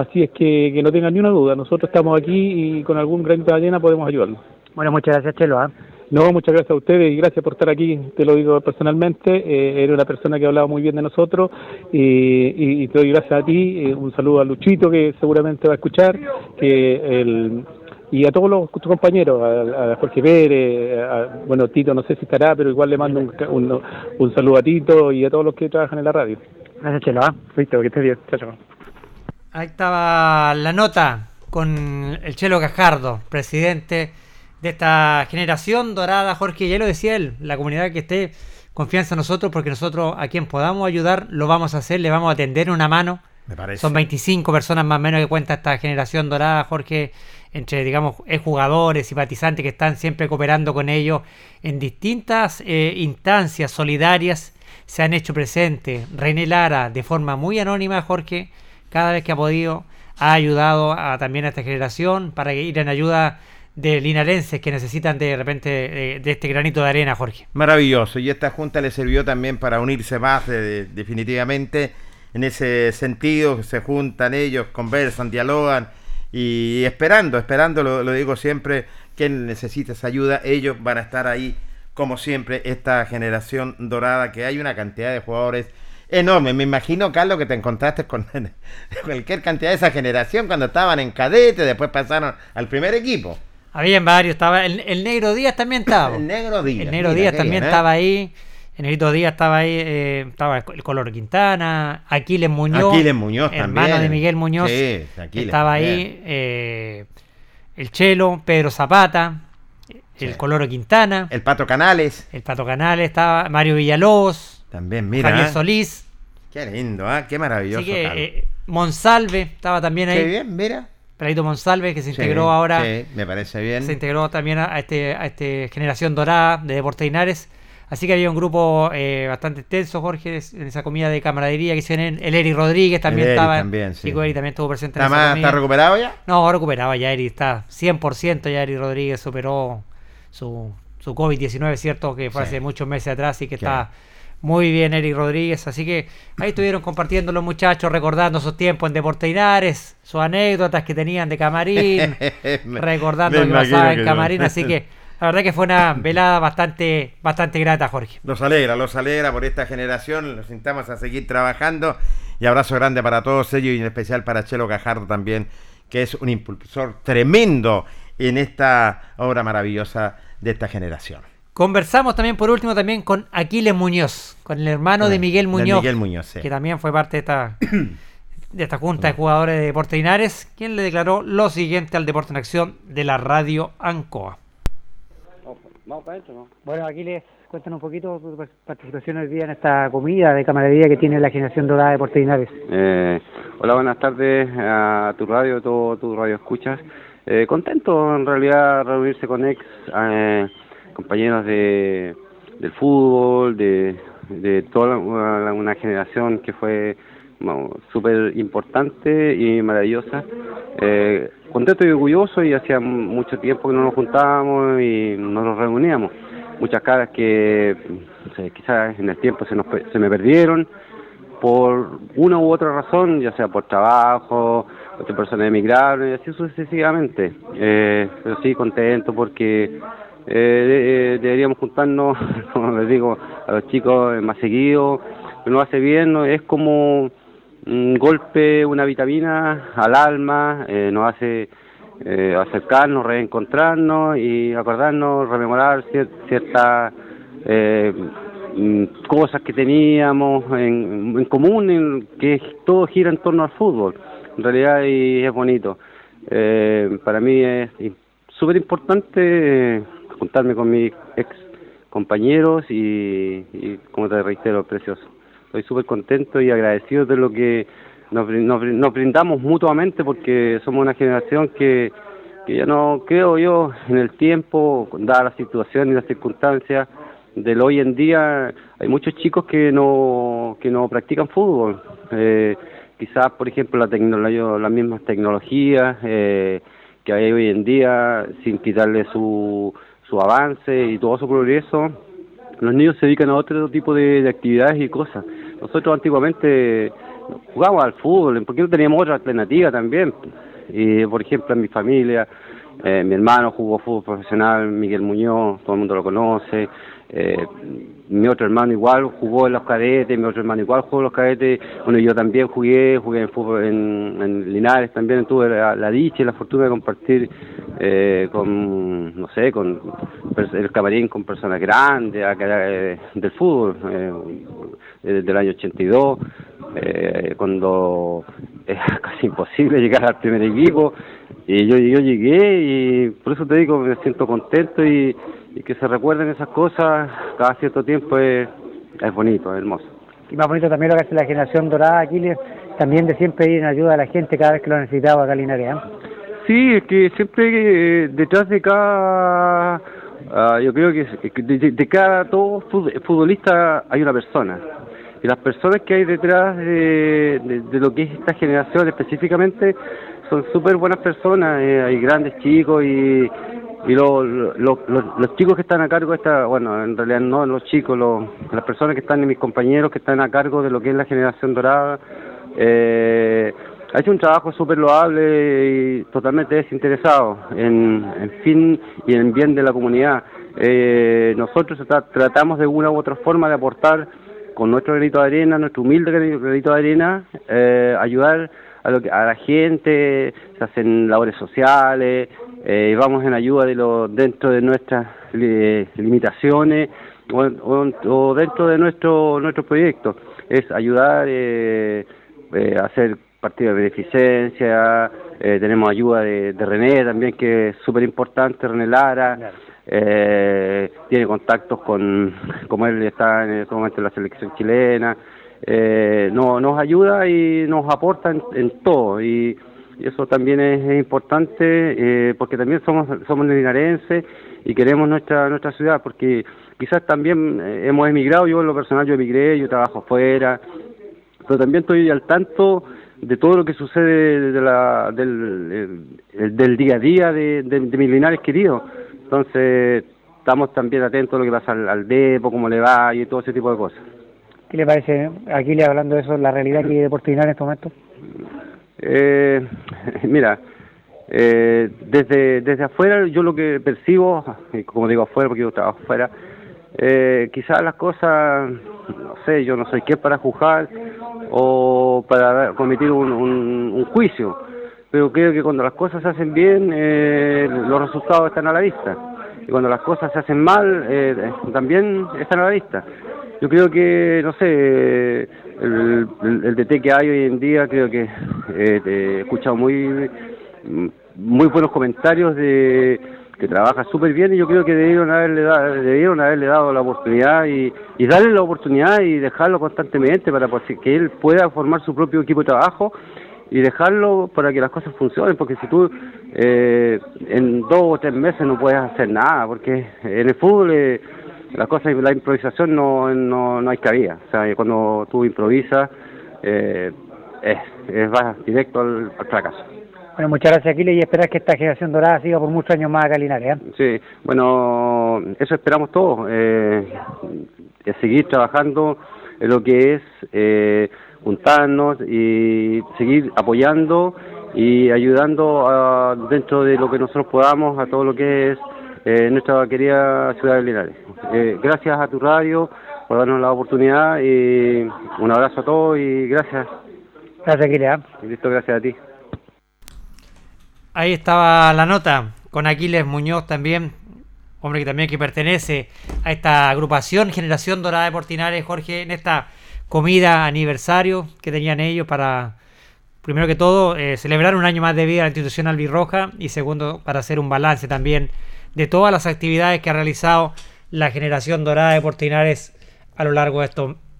Así es que, que no tengan ni una duda, nosotros estamos aquí y con algún granito de arena podemos ayudarlos. Bueno, muchas gracias, Chelo. ¿ah? No, muchas gracias a ustedes y gracias por estar aquí, te lo digo personalmente, eh, eres una persona que ha hablado muy bien de nosotros y, y- y te doy gracias a ti, eh, un saludo a Luchito que seguramente va a escuchar, que el, y a todos los tus compañeros, a, a Jorge Pérez, a- bueno, Tito no sé si estará, pero igual le mando un, un, un saludo a Tito y a todos los que trabajan en la radio. Gracias, Chelo. ¿ah? Listo, que estés bien, chao, chao. Ahí estaba la nota con el Chelo Cajardo, presidente de esta generación dorada, Jorge, ya lo decía él, la comunidad que esté confianza en nosotros, porque nosotros a quien podamos ayudar lo vamos a hacer, le vamos a tender una mano. Me parece. Son 25 personas más o menos que cuenta esta generación dorada, Jorge, entre, digamos, jugadores, simpatizantes que están siempre cooperando con ellos en distintas eh, instancias solidarias. Se han hecho presentes. René Lara, de forma muy anónima, Jorge, cada vez que ha podido, ha ayudado a, también a esta generación para ir en ayuda de linarenses que necesitan de repente eh, de este granito de arena, Jorge. Maravilloso. Y esta junta le sirvió también para unirse más, de- de- definitivamente. En ese sentido, se juntan ellos, conversan, dialogan y esperando, esperando, lo, lo digo siempre, quien necesite esa ayuda, ellos van a estar ahí, como siempre, esta generación dorada, que hay una cantidad de jugadores enorme. Me imagino, Carlos, que te encontraste con cualquier cantidad de esa generación cuando estaban en cadete, después pasaron al primer equipo. Habían varios, estaba el, el Negro Díaz también estaba. El Negro Díaz. El Negro mira, Díaz también bien, ¿eh? estaba ahí. El Negrito Díaz estaba ahí. eh, estaba el Color Quintana. Aquiles Muñoz. Aquiles Muñoz hermano también. de Miguel Muñoz. Sí, Aquiles estaba también. ahí. eh, el Chelo, Pedro Zapata. El Sí. Coloro Quintana. El Pato Canales. El Pato Canales estaba. Mario Villalobos. También, mira. Javier ¿eh? Solís. Qué lindo, ¿ah? Qué maravilloso. Así que eh, Monsalve estaba también ahí. Qué bien, mira. Peladito Monsalve que se Sí, integró ahora. Sí, me parece bien. se integró también a, este, a este generación dorada de Deportes Linares. Así que había un grupo eh, bastante extenso, Jorge, en esa comida de camaradería que hicieron. El Eri Rodríguez también El Eri estaba. también, sí. Chico Eri también estuvo presente en ¿Está, esa más. ¿Está recuperado ya? No, recuperaba ya Eri, está 100% ya Eri Rodríguez superó su, su COVID-19, ¿cierto? Que fue Sí. hace muchos meses atrás y que está muy bien Eri Rodríguez. Así que ahí estuvieron compartiendo los muchachos, recordando sus tiempos en Deportes Linares, sus anécdotas que tenían de camarín, Me- recordando lo que pasaba en camarín. no. Así que la verdad que fue una velada bastante, bastante grata, Jorge. Los alegra, los alegra por esta generación. Los invitamos a seguir trabajando. Y abrazo grande para todos ellos y en especial para Chelo Cajardo también, que es un impulsor tremendo en esta obra maravillosa de esta generación. Conversamos también por último también con Aquiles Muñoz, con el hermano de Miguel De Muñoz, Miguel Muñoz, sí. que también fue parte de esta, de esta junta de jugadores de Deportes Linares, quien le declaró lo siguiente al Deporte en Acción de la radio Ancoa. Vamos para adentro, ¿no? Bueno, Aquiles, cuéntanos un poquito tu participación hoy día en esta comida de camaradería que tiene la generación dorada de Deportes Linares. Eh, hola, buenas tardes a tu radio, todo tu radio escuchas. Eh, contento en realidad reunirse con ex eh, compañeros de, del fútbol, de, de toda una, una generación que fue bueno, súper importante y maravillosa. Eh, contento y orgulloso y hacía mucho tiempo que no nos juntábamos y no nos reuníamos. Muchas caras que no sé, quizás en el tiempo se, nos, se me perdieron por una u otra razón, ya sea por trabajo, otras personas emigraron y así sucesivamente. Eh, pero sí, contento porque eh, eh, deberíamos juntarnos, como les digo a los chicos, eh, más seguido. Nos hace bien, es como un golpe, una vitamina al alma, eh, nos hace acercarnos, reencontrarnos y acordarnos, rememorar cier- ciertas eh, mm, cosas que teníamos en, en común, en, que todo gira en torno al fútbol. en realidad y es bonito. Para mí es súper importante juntarme con mis ex compañeros y, y como te reitero, precioso. Estoy súper contento y agradecido de lo que nos, nos, nos brindamos mutuamente porque somos una generación que, que ya no creo yo en el tiempo, dada la situación y las circunstancias del hoy en día, hay muchos chicos que no, que no practican fútbol. Eh, quizás, por ejemplo, la tecnología, las mismas tecnologías eh, que hay hoy en día, sin quitarle su, su avance y todo su progreso, los niños se dedican a otro tipo de, de actividades y cosas. Nosotros antiguamente jugábamos al fútbol, porque no teníamos otra alternativa también. Y, por ejemplo, en mi familia, eh, mi hermano jugó fútbol profesional, Miguel Muñoz, todo el mundo lo conoce. Eh, mi otro hermano igual jugó en los cadetes, mi otro hermano igual jugó en los cadetes. Bueno, yo también jugué, jugué en fútbol en, en Linares, también tuve la, dicha y la fortuna de compartir eh, con, no sé, con el camarín con personas grandes eh, del fútbol, eh, desde el año 82 eh, cuando era casi imposible llegar al primer equipo y yo, yo llegué y por eso te digo me siento contento y, y que se recuerden esas cosas cada cierto tiempo es, es bonito, es hermoso. Y más bonito también lo que hace la generación dorada, Aquiles, también de siempre ir en ayuda a la gente cada vez que lo necesitaba acá en Linares. ¿eh? Sí, es que siempre eh, detrás de cada, uh, yo creo que, de, de, cada todo futbolista hay una persona y las personas que hay detrás de, de, de lo que es esta generación específicamente son súper buenas personas, eh, hay grandes chicos y, y lo, lo, lo, los chicos que están a cargo de esta, bueno, en realidad no los chicos, las personas que están, mis compañeros que están a cargo de lo que es la generación dorada, eh, ha hecho un trabajo súper loable y totalmente desinteresado en, en fin y en bien de la comunidad. Eh, nosotros tratamos de una u otra forma de aportar con nuestro granito de arena, nuestro humilde granito de arena, eh, ayudar a, lo que, a la gente, se hacen labores sociales, eh, vamos en ayuda de lo, dentro de nuestras eh, limitaciones o, o, o, dentro de nuestro nuestro proyecto. Es ayudar eh, eh hacer partidos de beneficencia, tenemos ayuda de, de, René también, que es súper importante, René Lara. Eh, tiene contactos con, como él está en este momento en la selección chilena, eh, no, nos ayuda y nos aporta en, en todo. Y, eso también es, importante eh, porque también somos somos linarenses y queremos nuestra nuestra ciudad porque quizás también eh, hemos emigrado, yo en lo personal yo emigré, yo trabajo afuera, pero también estoy al tanto de todo lo que sucede de la, del, del día a día de, de, de mis linares queridos. Entonces, estamos también atentos a lo que pasa al, al depo, cómo le va y todo ese tipo de cosas. ¿Qué le parece, aquí le hablando de eso, la realidad aquí de Portinar en este momento? Eh, mira, eh, desde, desde afuera yo lo que percibo, como digo afuera porque yo trabajo afuera, eh, quizás las cosas, no sé, yo no soy qué para juzgar o para cometer un juicio pero creo que cuando las cosas se hacen bien, eh, los resultados están a la vista. Y cuando las cosas se hacen mal, eh, también están a la vista. Yo creo que, no sé, el, el, el DT que hay hoy en día, creo que eh, he escuchado muy, muy buenos comentarios de que trabaja súper bien y yo creo que debieron haberle, dado, debieron haberle dado la oportunidad y, y darle la oportunidad y dejarlo constantemente para que él pueda formar su propio equipo de trabajo y dejarlo para que las cosas funcionen, porque si tú eh, en dos o tres meses no puedes hacer nada, porque en el fútbol eh, las cosas, la improvisación no, no, no hay cabida, o sea, cuando tú improvisas eh, es, es, vas directo al, al, fracaso. Bueno, muchas gracias Aquiles y esperar que esta generación dorada siga por muchos años más acá en Linares. ¿eh? Sí, bueno, eso esperamos todos, eh, seguir trabajando en lo que es... Eh, juntarnos y seguir apoyando y ayudando a, dentro de lo que nosotros podamos a todo lo que es eh, nuestra querida ciudad de Linares. Eh, gracias a tu radio por darnos la oportunidad y un abrazo a todos y gracias. Gracias, Aquiles. Listo, gracias a ti. Ahí estaba la nota con Aquiles Muñoz también, hombre que también que pertenece a esta agrupación Generación Dorada de Portinares, Jorge, en esta comida aniversario que tenían ellos para primero que todo, eh, celebrar un año más de vida a la institución albirroja y segundo, para hacer un balance también de todas las actividades que ha realizado la generación dorada de Portinares a lo largo de,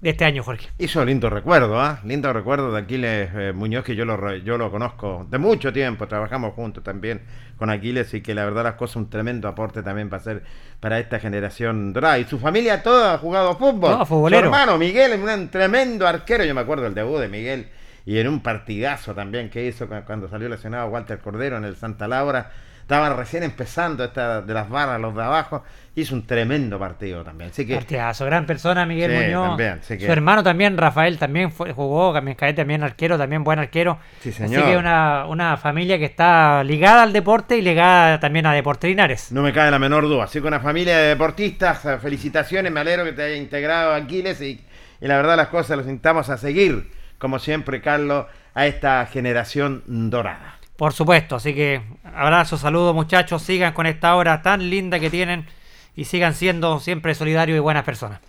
este año, Jorge. Hizo lindo recuerdo, ¿ah? Lindo recuerdo de Aquiles eh, Muñoz, que yo lo, yo lo conozco de mucho tiempo, trabajamos juntos también con Aquiles y que la verdad las cosas un tremendo aporte también para hacer para esta generación dorada. Y su familia toda ha jugado fútbol. Todo futbolero. Su hermano Miguel, un tremendo arquero, yo me acuerdo del debut de Miguel y en un partidazo también que hizo cu- cuando salió lesionado Walter Cordero en el Santa Laura. Estaban recién empezando esta de las barras, los de abajo. Hizo un tremendo partido también. Así que Partidazo, gran persona Miguel Sí, Muñoz. también, así que- Su hermano también, Rafael, también fue, jugó, también cae también arquero, también buen arquero. Sí, Así señor. que una, una familia que está ligada al deporte y ligada también a Deportes Linares. No me cabe la menor duda. Así que una familia de deportistas, eh, felicitaciones, me alegro que te haya integrado Aquiles y, y la verdad las cosas los invitamos a seguir, como siempre, Carlos, a esta generación dorada. Por supuesto, así que abrazo, saludos muchachos, sigan con esta hora tan linda que tienen y sigan siendo siempre solidarios y buenas personas.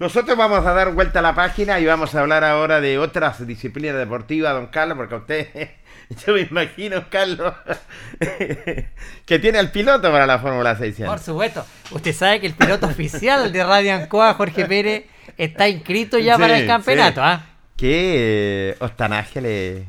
Nosotros vamos a dar vuelta a la página y vamos a hablar ahora de otras disciplinas deportivas, don Carlos, porque a usted, yo me imagino, Carlos, que tiene al piloto para la Fórmula 600. Por supuesto, usted sabe que el piloto oficial de Radio Ancoa, Jorge Pérez, está inscrito ya para el campeonato. sí. ¿ah? ¿Qué eh, ostanaje le...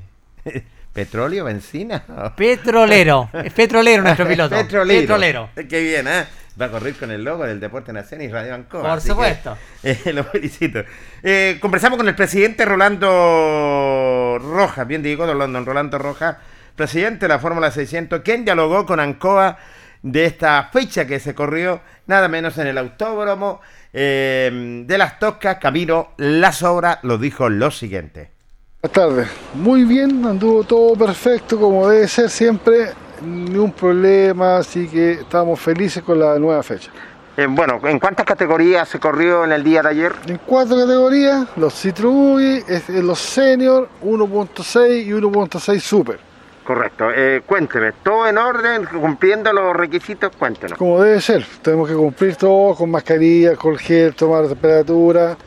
¿Petróleo, benzina? Petrolero, es petrolero nuestro piloto. Petrolero. Petrolero. Qué bien, ¿eh? Va a correr con el logo del Deporte Nacional y Radio Ancoa. Por que, supuesto. eh, lo felicito. Eh, conversamos con el presidente Rolando Rojas, bien digo, don Rolando Rojas, presidente de la Fórmula 600, quien dialogó con Ancoa de esta fecha que se corrió nada menos en el autódromo eh, de las Toscas, Camilo La Sobra, lo dijo lo siguiente. Buenas tardes. Muy bien, anduvo todo perfecto como debe ser siempre, ni un problema, así que estamos felices con la nueva fecha. Eh, bueno, ¿en cuántas categorías se corrió en el día de ayer? En cuatro categorías, los Citroën, los Senior, 1.6 y 1.6 Super. Correcto. Eh, cuénteme, ¿todo en orden, cumpliendo los requisitos? Cuéntenos. Como debe ser, tenemos que cumplir todo con mascarilla, con gel, tomar temperatura.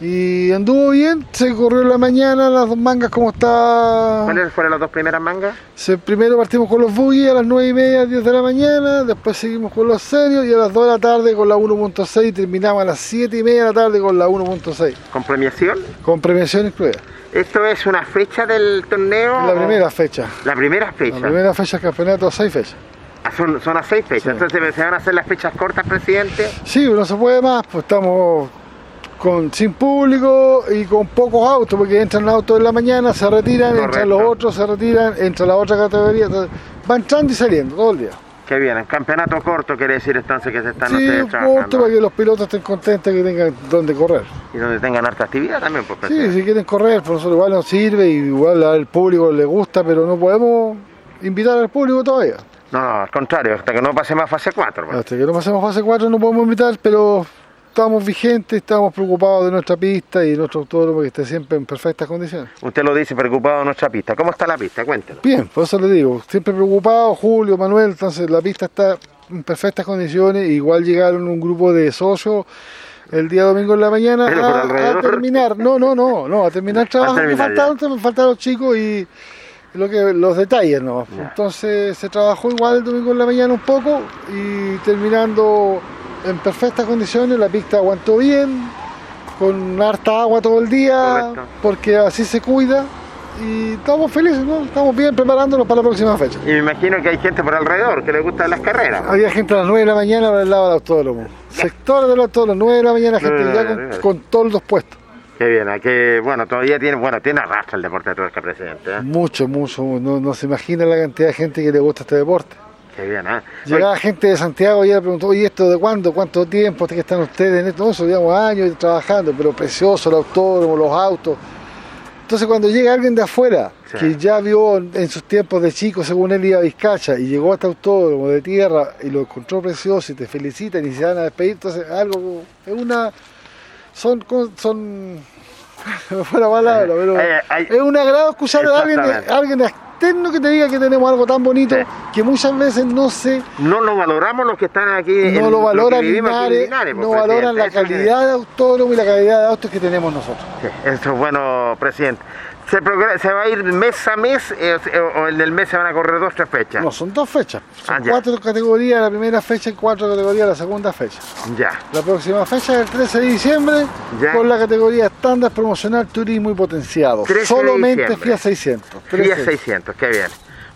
Y anduvo bien, se corrió en la mañana, las dos mangas como está ¿Cuáles fueron las dos primeras mangas? Se- primero partimos con los buggy a las 9 y media, 10 de la mañana, después seguimos con los serios y a las 2 de la tarde con la 1.6 y terminamos a las 7 y media de la tarde con la 1.6, ¿Con premiación? con premiación incluida. ¿Esto es una fecha del torneo? La primera fecha, La primera fecha. la primera fecha del campeonato, 6 fechas. Ah, son, son a seis fechas. Sí. Entonces, ¿se van a hacer las fechas cortas, presidente? Sí, no se puede más, pues estamos con sin público y con pocos autos, porque entran los autos en la mañana, se retiran, entran los otros, se retiran, entra la otra categoría, entonces, va entrando y saliendo todo el día. Qué bien, el campeonato corto quiere decir entonces que se están Sí, ustedes corto para que los pilotos estén contentos que tengan donde correr. Y donde tengan harta actividad también, pues, Sí, si quieren correr, por nosotros igual nos sirve y igual al público le gusta, pero no podemos invitar al público todavía. No, no, al contrario, hasta que no pasemos a fase 4. Hasta que no pasemos fase 4 no podemos invitar, pero estamos vigentes, estamos preocupados de nuestra pista y de nuestro autódromo que esté siempre en perfectas condiciones. Usted lo dice preocupado de nuestra pista. ¿Cómo está la pista? Cuéntenos. Bien, por eso le digo, siempre preocupado, Julio, Manuel, entonces la pista está en perfectas condiciones, igual llegaron un grupo de socios el día domingo en la mañana a, terminar, no, no, no, no, a terminar trabajo, que terminar faltaron, faltaron los chicos y lo que los detalles no. Entonces se trabajó igual el domingo en la mañana un poco y terminando en perfectas condiciones, la pista aguantó bien, con harta agua todo el día, Correcto. porque así se cuida y estamos felices, ¿no? Estamos bien preparándonos para la próxima fecha. Y me imagino que hay gente por alrededor que le gustan las carreras. Había gente a las 9 de la mañana por el lado del autódromo. Sector del autódromo, 9 de la mañana, gente de ya con, con toldos puestos. Qué bien, ¿a que bueno, todavía tiene, bueno, tiene arrastra el deporte de tuerca, presidente. ¿eh? Mucho, mucho, no, no se imagina la cantidad de gente que le gusta este deporte. ¿Eh? Llegaba gente de Santiago y ella preguntó, oye, ¿esto de cuándo? ¿Cuánto tiempo que están ustedes en esto? No, eso llevamos años trabajando, pero precioso el autódromo, los autos. Entonces cuando llega alguien de afuera, Sí. que ya vio en sus tiempos de chico, según él iba a Vizcacha, y llegó a este autódromo de tierra y lo encontró precioso y te felicitan y se van a despedir, entonces algo, es una, son, son, me fue la palabra, pero Eh, hay- es un agrado escuchar a alguien, a alguien externo que te diga que tenemos algo tan bonito Sí. que muchas veces no se No lo valoramos los que están aquí. en no lo valoran Linares, Linares, pues, no valoran presidente. la calidad de autódromo y la calidad de autos que tenemos nosotros. Sí, eso es bueno, presidente. Se, va a ir mes a mes eh, o, en el mes se van a correr dos, tres fechas. No, son dos fechas. Son Ah, cuatro categorías la primera fecha y cuatro categorías la segunda fecha. Ya. La próxima fecha es el 13 de diciembre Ya. con la categoría estándar promocional turismo y potenciado. 13 de Solamente. FIA 600. FIA 13. 600, qué bien.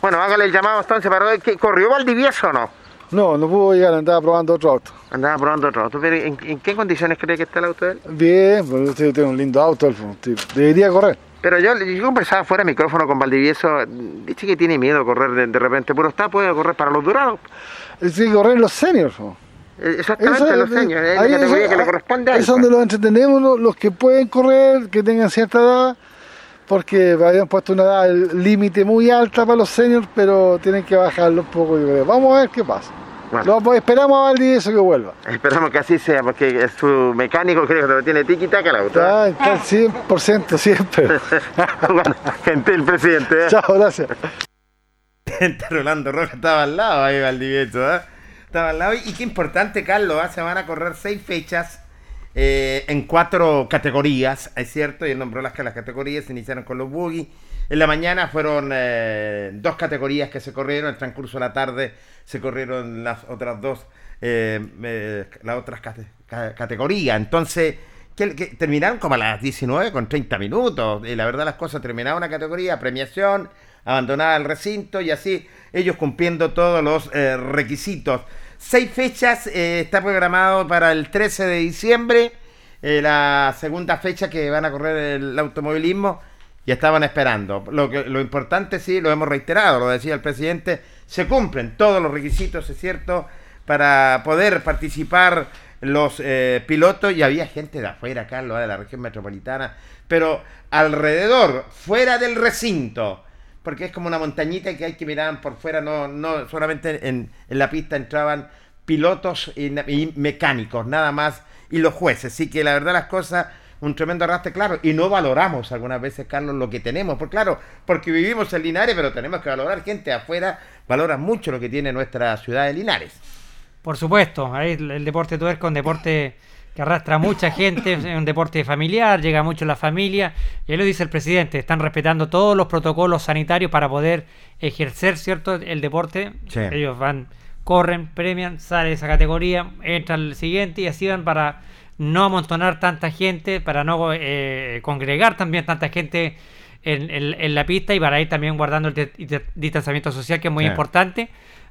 Bueno, hágale el llamado entonces para ver, ¿qué- ¿corrió Valdivieso o no? No, no pudo llegar, andaba probando otro auto. Andaba probando otro auto, pero ¿en, en qué condiciones cree que está el auto de él? Bien, pues usted tiene un lindo auto, usted Debería correr. Pero yo, yo conversaba fuera de micrófono con Valdivieso, dice que tiene miedo correr de, de repente, pero está, puede correr para los durados. Que correr los seniors. Eh, Exactamente, Eso- los señores, es la categoría eso- que le corresponde a. Es donde los entretenemos los, los que pueden correr, que tengan cierta edad, porque habían puesto una edad límite muy alta para los seniors, pero tienen que bajarlo un poco, yo creo. Vamos a ver qué pasa. Lo- pues, esperamos a Valdivieso que vuelva. Esperamos que así sea, porque es su mecánico creo que lo tiene tiki-taka el auto. Está, está al 100% siempre. bueno, gentil presidente. ¿eh? Chao, gracias. Rolando Roja estaba al lado ahí, Valdivieso, ¿eh? Estaba al lado. Y qué importante, Carlos, ¿eh? se van a correr seis fechas eh, en cuatro categorías, es cierto, y él nombró las, las categorías, se iniciaron con los buggy. En la mañana fueron eh, dos categorías que se corrieron, en el transcurso de la tarde se corrieron las otras dos, eh, eh, las otras cate- ca- categorías. Entonces, que, que terminaron como a las 19 con 30 minutos. Y la verdad las cosas terminaba una categoría, premiación, abandonada el recinto y así ellos cumpliendo todos los eh, requisitos. Seis fechas, eh, está programado para el 13 de diciembre, eh, la segunda fecha que van a correr el automovilismo, y estaban esperando. Lo, que, lo importante, sí, lo hemos reiterado, lo decía el presidente, se cumplen todos los requisitos, es cierto, para poder participar los eh, pilotos y había gente de afuera, Carlos, de la región metropolitana, pero alrededor, fuera del recinto, porque es como una montañita que hay que mirar por fuera, no, no solamente en, la pista entraban pilotos y, mecánicos, nada más, y los jueces. Así que la verdad las cosas, un tremendo arrastre, claro, y no valoramos algunas veces, Carlos, lo que tenemos, porque claro, porque vivimos en Linares, pero tenemos que valorar gente afuera, valora mucho lo que tiene nuestra ciudad de Linares. Por supuesto, el, deporte tuerca es un deporte que arrastra mucha gente, es un deporte familiar, llega mucho la familia, y ahí lo dice el presidente, están respetando todos los protocolos sanitarios para poder ejercer, ¿cierto?, el deporte. Sí. Ellos van, corren, premian, sale esa categoría, entra el siguiente y así van para no amontonar tanta gente, para no eh, congregar también tanta gente en, en- en la pista y para ir también guardando el di- di- distanciamiento social, que es muy Sí. importante.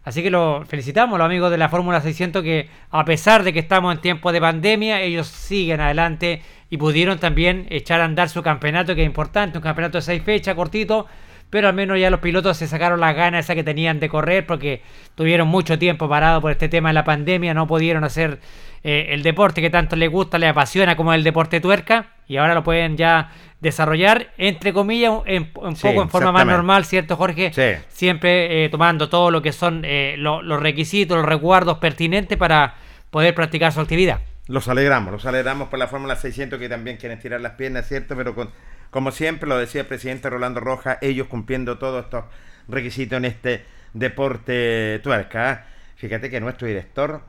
Así que lo felicitamos, los amigos de la Fórmula 600, que a pesar de que estamos en tiempo de pandemia, ellos siguen adelante y pudieron también echar a andar su campeonato, que es importante, un campeonato de seis fechas, cortito, pero al menos ya los pilotos se sacaron las ganas esas que tenían de correr porque tuvieron mucho tiempo parado por este tema de la pandemia, no pudieron hacer eh, el deporte que tanto les gusta, les apasiona como el deporte tuerca y ahora lo pueden ya desarrollar, entre comillas, un Sí, poco en forma más normal, ¿cierto Jorge? Sí. Siempre eh, tomando todo lo que son eh, lo- los requisitos, los resguardos pertinentes para poder practicar su actividad. Los alegramos, los alegramos por la Fórmula 600 que también quieren tirar las piernas, ¿cierto? Pero con, como siempre lo decía el presidente Rolando Roja, ellos cumpliendo todos estos requisitos en este deporte tuerca. Fíjate que nuestro director,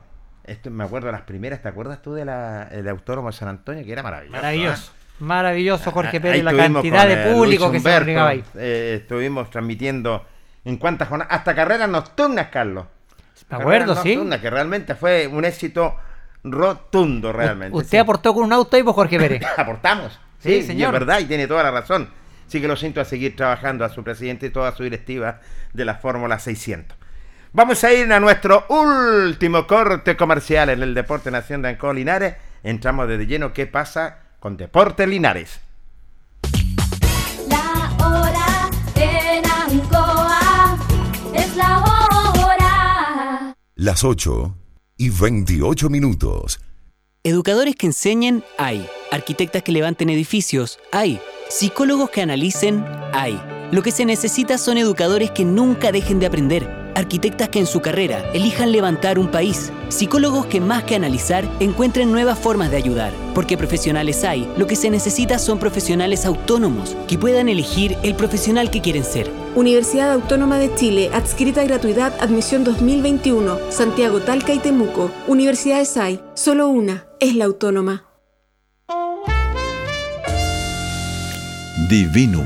esto me acuerdo de las primeras, ¿te acuerdas tú de la, el Autódromo de San Antonio? Que era maravilloso. Maravilloso. ¿eh? Maravilloso, Jorge Pérez, la cantidad con, de público que se Humberto, agregaba ahí. eh, estuvimos transmitiendo en cuántas jornadas, hasta carreras nocturnas, Carlos. Me acuerdo, Carreras sí. nocturnas, que realmente fue un éxito rotundo, realmente. Usted sí. aportó con un auto ahí, pues, Jorge Pérez. Aportamos. Sí, Sí, señor. señor. es verdad, y tiene toda la razón. Sí que lo siento a seguir trabajando a su presidente y toda su directiva de la Fórmula 600. Vamos a ir a nuestro último corte comercial en el Deporte Nación de Ancón Linares. Entramos de lleno. ¿Qué pasa con Deporte Linares? La hora en Ancoa es la hora. Las 8 y 28 minutos. Educadores que enseñen, hay. Arquitectas que levanten edificios, hay. Psicólogos que analicen, hay. Lo que se necesita son educadores que nunca dejen de aprender. Arquitectas que en su carrera elijan levantar un país. Psicólogos que más que analizar encuentren nuevas formas de ayudar. Porque profesionales hay. Lo que se necesita son profesionales autónomos que puedan elegir el profesional que quieren ser. Universidad Autónoma de Chile, adscrita a gratuidad, admisión 2021, Santiago, Talca y Temuco. Universidades hay, solo una, es la autónoma. Divinum,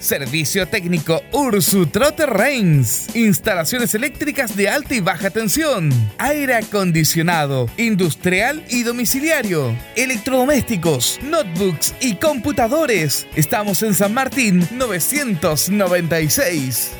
Servicio técnico Ursu Trotter Reigns. Instalaciones eléctricas de alta y baja tensión. Aire acondicionado, industrial y domiciliario. Electrodomésticos, notebooks y computadores. Estamos en San Martín 996.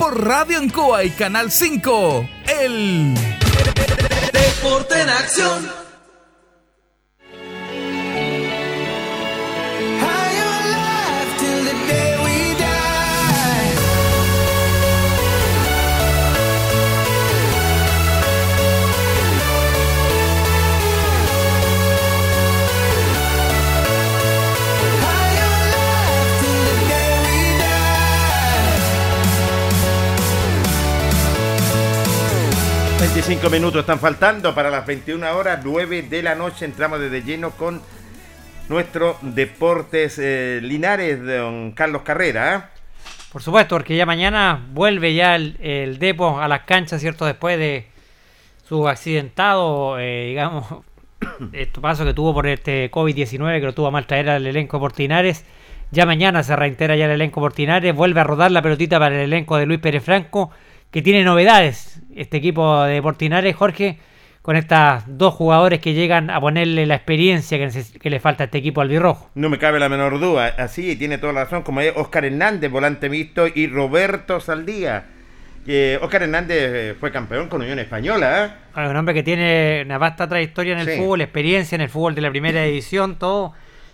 por Radio Ancoa y Canal 5. El Deporte en acción. Cinco minutos están faltando para las 21 horas, 9 de la noche. Entramos desde lleno con nuestro Deportes eh, Linares, don Carlos Carrera. ¿eh? Por supuesto, porque ya mañana vuelve ya el, el, Depo a las canchas, ¿cierto? Después de su accidentado, eh, digamos, este paso que tuvo por este COVID-19, que lo tuvo a mal traer al elenco Portinares. Ya mañana se reintera ya el elenco Portinares, vuelve a rodar la pelotita para el elenco de Luis Pérez Franco que tiene novedades este equipo de Portinares, Jorge, con estos dos jugadores que llegan a ponerle la experiencia que, le falta a este equipo albirrojo. No me cabe la menor duda, así tiene toda la razón, como es Oscar Hernández, volante mixto, y Roberto Saldía. Que Oscar Hernández eh, fue campeón con Unión Española. ¿eh? Un hombre que tiene una vasta trayectoria en el fútbol, experiencia en el fútbol de la primera edición, todo.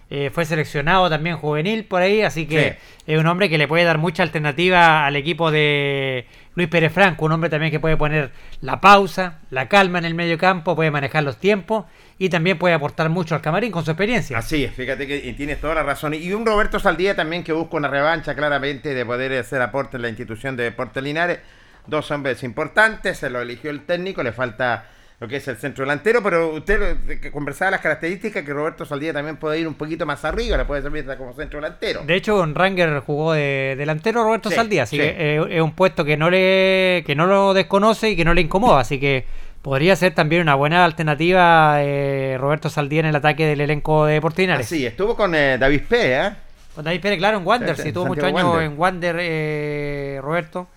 Eh, fue seleccionado también juvenil por ahí, así que es un hombre que le puede dar mucha alternativa al equipo de Luis Pérez Franco, un hombre también que puede poner la pausa, la calma en el medio campo, puede manejar los tiempos y también puede aportar mucho al camarín con su experiencia. Así es, fíjate que tienes toda la razón. Y un Roberto Saldía también que busca una revancha claramente de poder hacer aporte en la institución de Deportes Linares. Dos hombres importantes, se lo eligió el técnico, le falta lo que es el centro delantero, pero usted eh, conversaba las características que Roberto Saldía también puede ir un poquito más arriba, le puede servir como centro delantero. De hecho, en Ranger jugó de delantero Roberto Saldía, así que eh, es un puesto que no le que no lo desconoce y que no le incomoda, así que podría ser también una buena alternativa eh, Roberto Saldía en el ataque del elenco de Portinares. Sí, estuvo con David Pérez, Con David Pérez, claro, en Wander, sí, tuvo muchos años en Wander Roberto.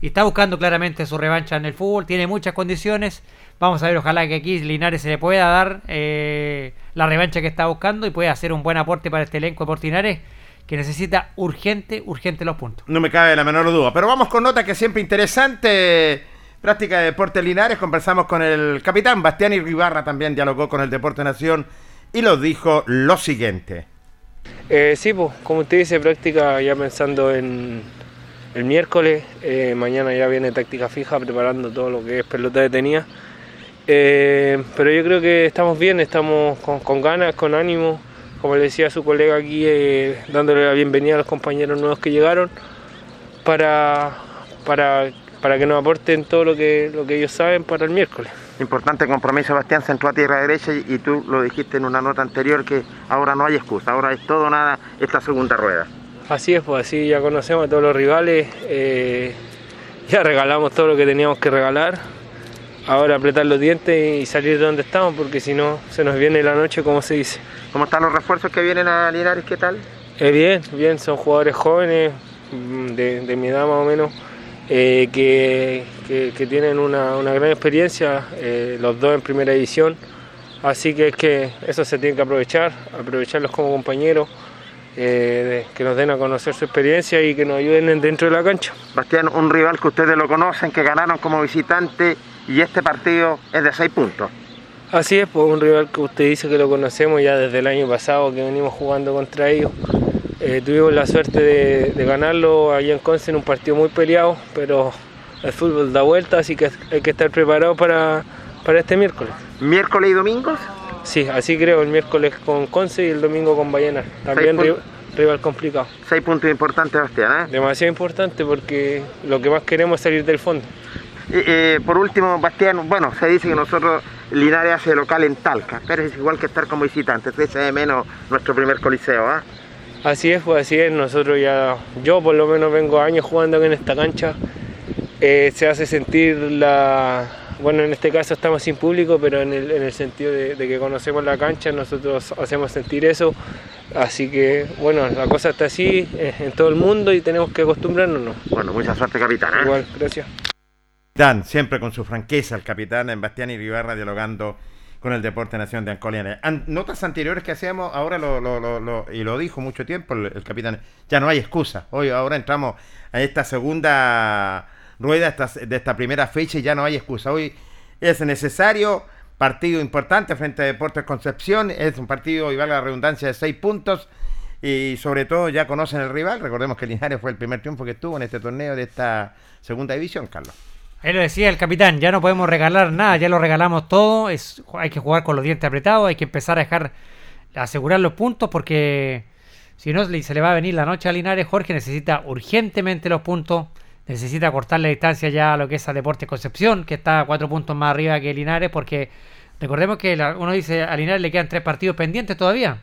Y está buscando claramente su revancha en el fútbol, tiene muchas condiciones Vamos a ver, ojalá que aquí Linares se le pueda dar eh, la revancha que está buscando y pueda hacer un buen aporte para este elenco de Portinares que necesita urgente, urgente los puntos. No me cabe la menor duda. Pero vamos con nota que siempre interesante. Práctica de Deporte Linares. Conversamos con el capitán Bastián Ribarra también dialogó con el Deporte Nación y nos dijo lo siguiente. Eh, sí, pues, como usted dice, práctica ya pensando en el miércoles. Eh, mañana ya viene táctica fija, preparando todo lo que es pelota detenida. Eh, pero yo creo que estamos bien, estamos con, ganas, con ánimo, como le decía su colega aquí, eh, dándole la bienvenida a los compañeros nuevos que llegaron para, para, para que nos aporten todo lo que, lo que ellos saben para el miércoles. Importante compromiso, Sebastián, centró a tierra derecha y, tú lo dijiste en una nota anterior que ahora no hay excusa, ahora es todo nada esta segunda rueda. Así es, pues así ya conocemos a todos los rivales, eh, ya regalamos todo lo que teníamos que regalar, ahora apretar los dientes y salir de donde estamos, porque si no se nos viene la noche, como se dice. ¿Cómo están los refuerzos que vienen a Linares? ¿Qué tal? Eh, bien, bien, son jugadores jóvenes, mm, de, mi edad más o menos, eh, que, tienen una, gran experiencia, eh, los dos en primera edición. Así que es que eso se tiene que aprovechar, aprovecharlos como compañeros. que nos den a conocer su experiencia y que nos ayuden dentro de la cancha. Bastián, un rival que ustedes lo conocen, que ganaron como visitante y este partido es de 6 puntos. Así es, pues un rival que usted dice que lo conocemos ya desde el año pasado que venimos jugando contra ellos. Eh, tuvimos la suerte de, ganarlo allá en Conce en un partido muy peleado, pero el fútbol da vuelta, así que hay que estar preparado para, para este miércoles. ¿Miércoles y domingos? Sí, así creo, el miércoles con Conce y el domingo con Ballena. También rival, complicado. Seis puntos importantes, Bastián, ¿eh? Demasiado importante porque lo que más queremos es salir del fondo. Eh, por último, Bastián, bueno, se dice que nosotros Linares hace local en Talca, pero es igual que estar como visitante, se de menos nuestro primer coliseo, ¿ah? Así es, pues así es, nosotros ya, yo por lo menos vengo años jugando en esta cancha, eh, se hace sentir la, bueno en este caso estamos sin público, pero en el, sentido de, que conocemos la cancha, nosotros hacemos sentir eso, Así que, bueno, la cosa está así eh, en todo el mundo y tenemos que acostumbrarnos. ¿no? Bueno, mucha suerte, capitán. ¿eh? Igual, gracias. Capitán, siempre con su franqueza, el capitán Bastián y Ribarra dialogando con el Deporte Nación de Ancolia. An- Notas anteriores que hacíamos, ahora lo, lo- y lo dijo mucho tiempo el, el capitán, ya no hay excusa. Hoy ahora entramos a esta segunda rueda esta- de esta primera fecha y ya no hay excusa. Hoy es necesario partido importante frente a Deportes Concepción, es un partido, y valga la redundancia, de seis puntos. Y sobre todo ya conocen el rival. Recordemos que Linares fue el primer triunfo que tuvo en este torneo de esta segunda división, Carlos. Ahí lo decía el capitán, ya no podemos regalar nada, ya lo regalamos todo, es, hay que jugar con los dientes apretados, hay que empezar a dejar, a asegurar los puntos porque si no se le va a venir la noche a Linares, Jorge necesita urgentemente los puntos, necesita cortar la distancia ya a lo que es a Deportes Concepción, que está a cuatro puntos más arriba que Linares, porque recordemos que la- uno dice a Linares le quedan tres partidos pendientes todavía,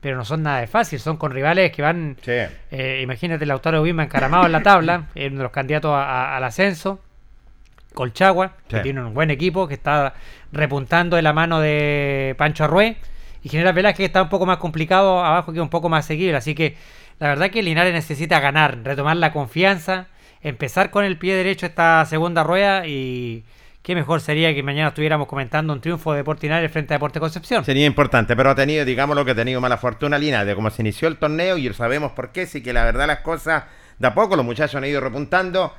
pero no son nada de fácil, son con rivales que van, eh, imagínate Lautaro Bima encaramado en la tabla, uno de los candidatos a- a- al ascenso. Colchagua, que tiene un buen equipo, que está repuntando de la mano de Pancho Arrué. Y General Velázquez que está un poco más complicado abajo, que es un poco más seguible. Así que la verdad que Linares necesita ganar, retomar la confianza, empezar con el pie derecho esta segunda rueda y qué mejor sería que mañana estuviéramos comentando un triunfo de Deportes Linares frente a Deporte Concepción. Sería importante, pero ha tenido, digamos lo que ha tenido mala fortuna Linares, de cómo se inició el torneo y sabemos por qué, sí que la verdad las cosas de a poco los muchachos han ido repuntando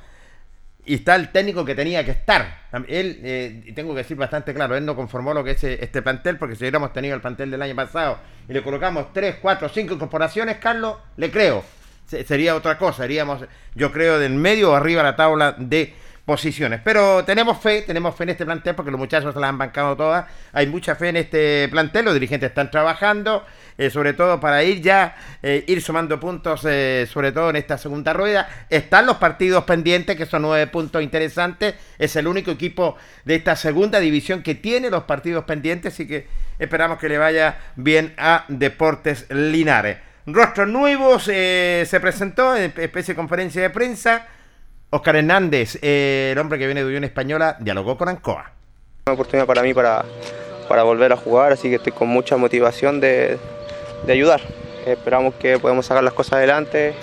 y está el técnico que tenía que estar. Él, eh, tengo que decir bastante claro, él no conformó lo que es eh, este plantel, porque si hubiéramos tenido el plantel del año pasado y le colocamos 3, 4, 5 incorporaciones, Carlos, le creo. Se- sería otra cosa, iríamos, yo creo, del medio o arriba de la tabla de posiciones. Pero tenemos fe, tenemos fe en este plantel porque los muchachos se la han bancado todas. Hay mucha fe en este plantel, los dirigentes están trabajando, eh, sobre todo para ir ya, eh, ir sumando puntos, eh, sobre todo en esta segunda rueda. Están los partidos pendientes, que son nueve puntos interesantes. Es el único equipo de esta segunda división que tiene los partidos pendientes, así que esperamos que le vaya bien a Deportes Linares. Rostros nuevos, se presentó en especie de conferencia de prensa. Oscar Hernández, el hombre que viene de Unión Española, dialogó con Ancoa. Una oportunidad para mí para, para volver a jugar, así que estoy con mucha motivación de, de ayudar. Esperamos que podamos sacar las cosas adelante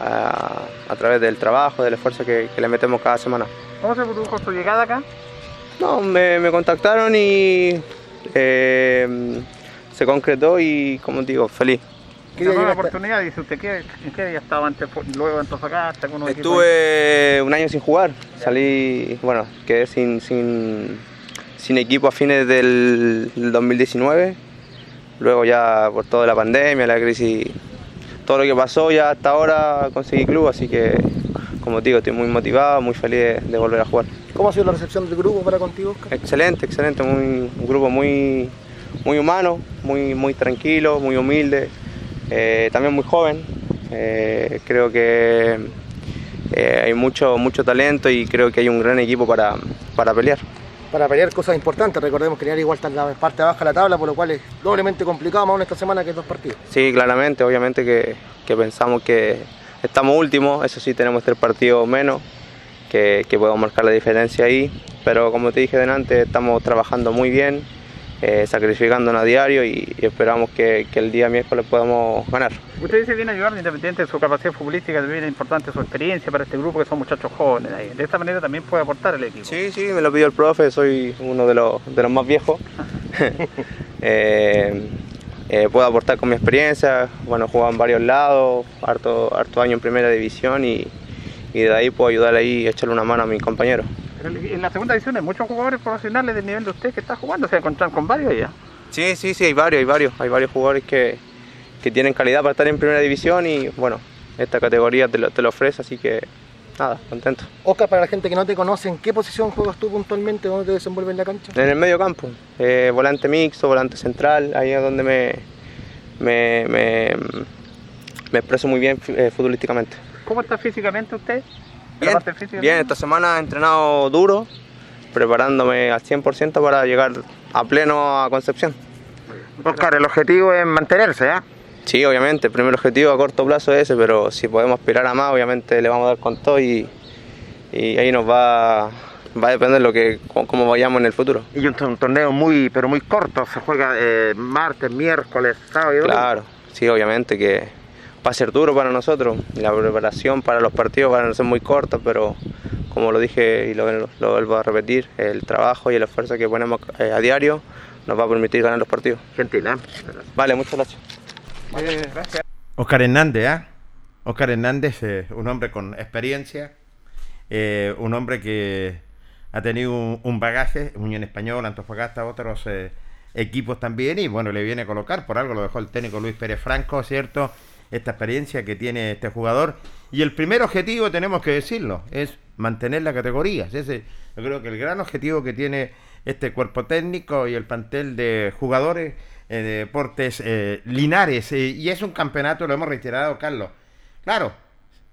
a, a través del trabajo, del esfuerzo que, que le metemos cada semana. ¿Cómo se produjo su llegada acá? No, me, me contactaron y eh, se concretó y, como digo, feliz. ¿Qué nueva oportunidad? Dice usted, ¿qué, ¿en qué estado antes, luego en Antofagasta? Estuve un año sin jugar, salí, bueno, quedé sin, sin, sin equipo a fines del 2019, luego ya por toda la pandemia, la crisis, todo lo que pasó ya hasta ahora conseguí club, así que como digo, estoy muy motivado, muy feliz de, de volver a jugar. ¿Cómo ha sido la recepción del grupo para contigo, Oscar? Excelente, excelente, muy, un grupo muy, muy humano, muy, muy tranquilo, muy humilde, eh, también muy joven. Eh, creo que eh, hay mucho, mucho talento y creo que hay un gran equipo para, para pelear. Para pelear cosas importantes, recordemos que Linares igual está la parte baja de la tabla, por lo cual es doblemente complicado más aún esta semana que dos partidos. Sí, claramente, obviamente que, que pensamos que estamos últimos, eso sí tenemos tres partidos menos, que, que podemos marcar la diferencia ahí, pero como te dije delante, estamos trabajando muy bien, eh, sacrificándonos a diario y, y esperamos que, que el día miércoles podamos ganar. Usted dice viene a ayudar independiente de su capacidad futbolística, también es importante su experiencia para este grupo que son muchachos jóvenes. ahí. De esta manera también puede aportar el equipo. Sí, sí, me lo pidió el profe, soy uno de los, de los más viejos. Eh, eh, puedo aportar con mi experiencia, bueno, jugado en varios lados, harto, harto año en primera división y, y de ahí puedo ayudar ahí y echarle una mano a mis compañeros. En la segunda división hay muchos jugadores profesionales del nivel de usted que está jugando, se encuentran con varios ya. Sí, sí, sí, hay varios, hay varios, hay varios jugadores que, que tienen calidad para estar en primera división y bueno, esta categoría te lo, te lo ofrece, así que nada, contento. Oscar, para la gente que no te conoce, ¿en qué posición juegas tú puntualmente? ¿Dónde te desenvuelves en la cancha? En el medio campo, eh, volante mixto, volante central, ahí es donde me, me, me, me expreso muy bien eh, futbolísticamente. ¿Cómo está físicamente usted? Bien, bien, esta semana he entrenado duro, preparándome al 100% para llegar a pleno a Concepción. Oscar, el objetivo es mantenerse, ¿eh? Sí, obviamente, el primer objetivo a corto plazo es ese, pero si podemos aspirar a más, obviamente le vamos a dar con todo y, y ahí nos va, va a depender lo que, cómo, vayamos en el futuro. Y un torneo muy, pero muy corto, se juega eh, martes, miércoles, sábado y domingo. Claro, sí, obviamente que va a ser duro para nosotros. La preparación para los partidos van a ser muy corta, pero como lo dije y lo, lo vuelvo a repetir, el trabajo y el esfuerzo que ponemos eh, a diario nos va a permitir ganar los partidos. Gentil, ¿eh? Vale, muchas gracias. gracias. Oscar Hernández, ¿ah? Oscar Hernández, eh, un hombre con experiencia, eh, un hombre que ha tenido un, un bagaje, Unión Español, Antofagasta, otros eh, equipos también, y bueno, le viene a colocar, por algo lo dejó el técnico Luis Pérez Franco, ¿cierto? Esta experiencia que tiene este jugador. Y el primer objetivo, tenemos que decirlo, es mantener la categoría. Ese, yo creo que el gran objetivo que tiene este cuerpo técnico y el plantel de jugadores eh, de deportes eh, Linares. eh, y es un campeonato, lo hemos reiterado, Carlos. Claro,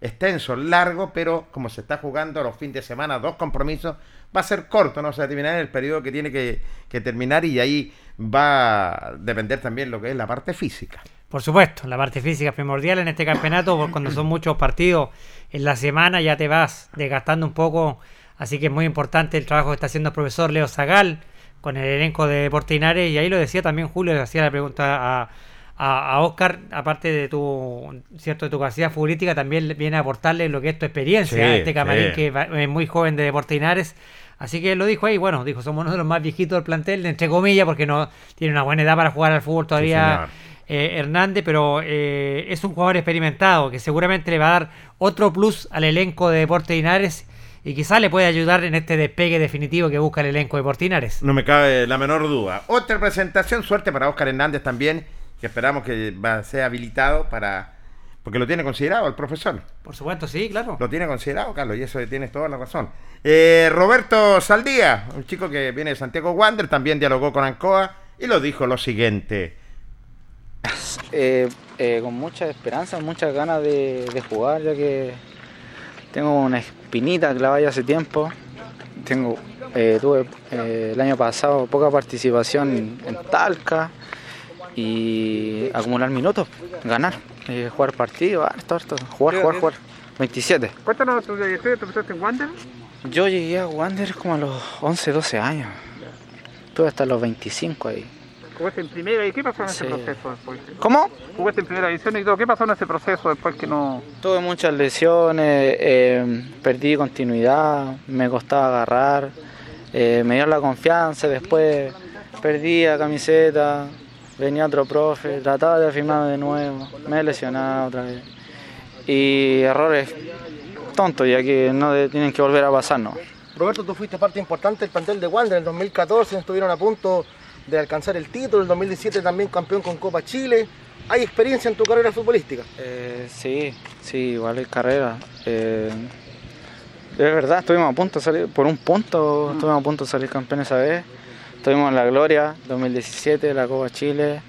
extenso, largo, pero como se está jugando los fines de semana, dos compromisos, va a ser corto, no se va a terminar en el periodo que tiene que, que terminar y ahí va a depender también lo que es la parte física. Por supuesto, la parte física es primordial en este campeonato, porque cuando son muchos partidos en la semana ya te vas desgastando un poco, así que es muy importante el trabajo que está haciendo el profesor Leo Zagal con el elenco de Portinares, y ahí lo decía también Julio, le hacía la pregunta a, a, a Oscar, aparte de tu cierto de tu capacidad futbolística, también viene a aportarle lo que es tu experiencia, Sí, a este camarín sí. que va- es muy joven de Portinares. Así que lo dijo ahí, bueno, dijo, somos uno de los más viejitos del plantel, entre comillas, porque no tiene una buena edad para jugar al fútbol todavía eh, Hernández, pero eh, es un jugador experimentado que seguramente le va a dar otro plus al elenco de Deportes Linares y quizás le puede ayudar en este despegue definitivo que busca el elenco de Deportes Linares. No me cabe la menor duda. Otra presentación, suerte para Oscar Hernández también, que esperamos que va a ser habilitado para... Porque lo tiene considerado el profesor. Por supuesto, sí, claro. Lo tiene considerado, Carlos, y eso tienes toda la razón. Eh, Roberto Saldía, un chico que viene de Santiago Wander, también dialogó con Ancoa y lo dijo lo siguiente. Eh, eh, con mucha esperanza, muchas ganas de, de jugar, ya que tengo una espinita clavada ya hace tiempo. Tengo, eh, tuve el año pasado poca participación en Talca y acumular minutos, ganar, jugar partidos, harto, harto, jugar, jugar, jugar. 27. Cuéntanos tu trayectoria, ¿tú empezaste en Wander? Yo llegué a Wander como a los 11, 12 años. Estuve hasta los 25 ahí. Jugaste en primera, ¿y qué pasó en ese Sí. proceso después? ¿Cómo? Jugaste en primera división y todo, ¿qué pasó en ese proceso después que no...? Tuve muchas lesiones, eh, perdí continuidad, me costaba agarrar, eh, me dio la confianza, después perdí la camiseta, venía otro profe, trataba de afirmarme de nuevo, me lesionaba otra vez. Y errores tontos, ya que no de- tienen que volver a pasarnos. Roberto, tú fuiste parte importante del plantel de Wander en el 2014, estuvieron a punto de alcanzar el título, el 2017 también campeón con Copa Chile. ¿Hay experiencia en tu carrera futbolística? Eh, sí, sí, igual es carrera. Eh, es verdad, estuvimos a punto de salir, por un punto estuvimos a punto de salir campeones esa vez. Estuvimos en la Gloria 2017, la Copa Chile.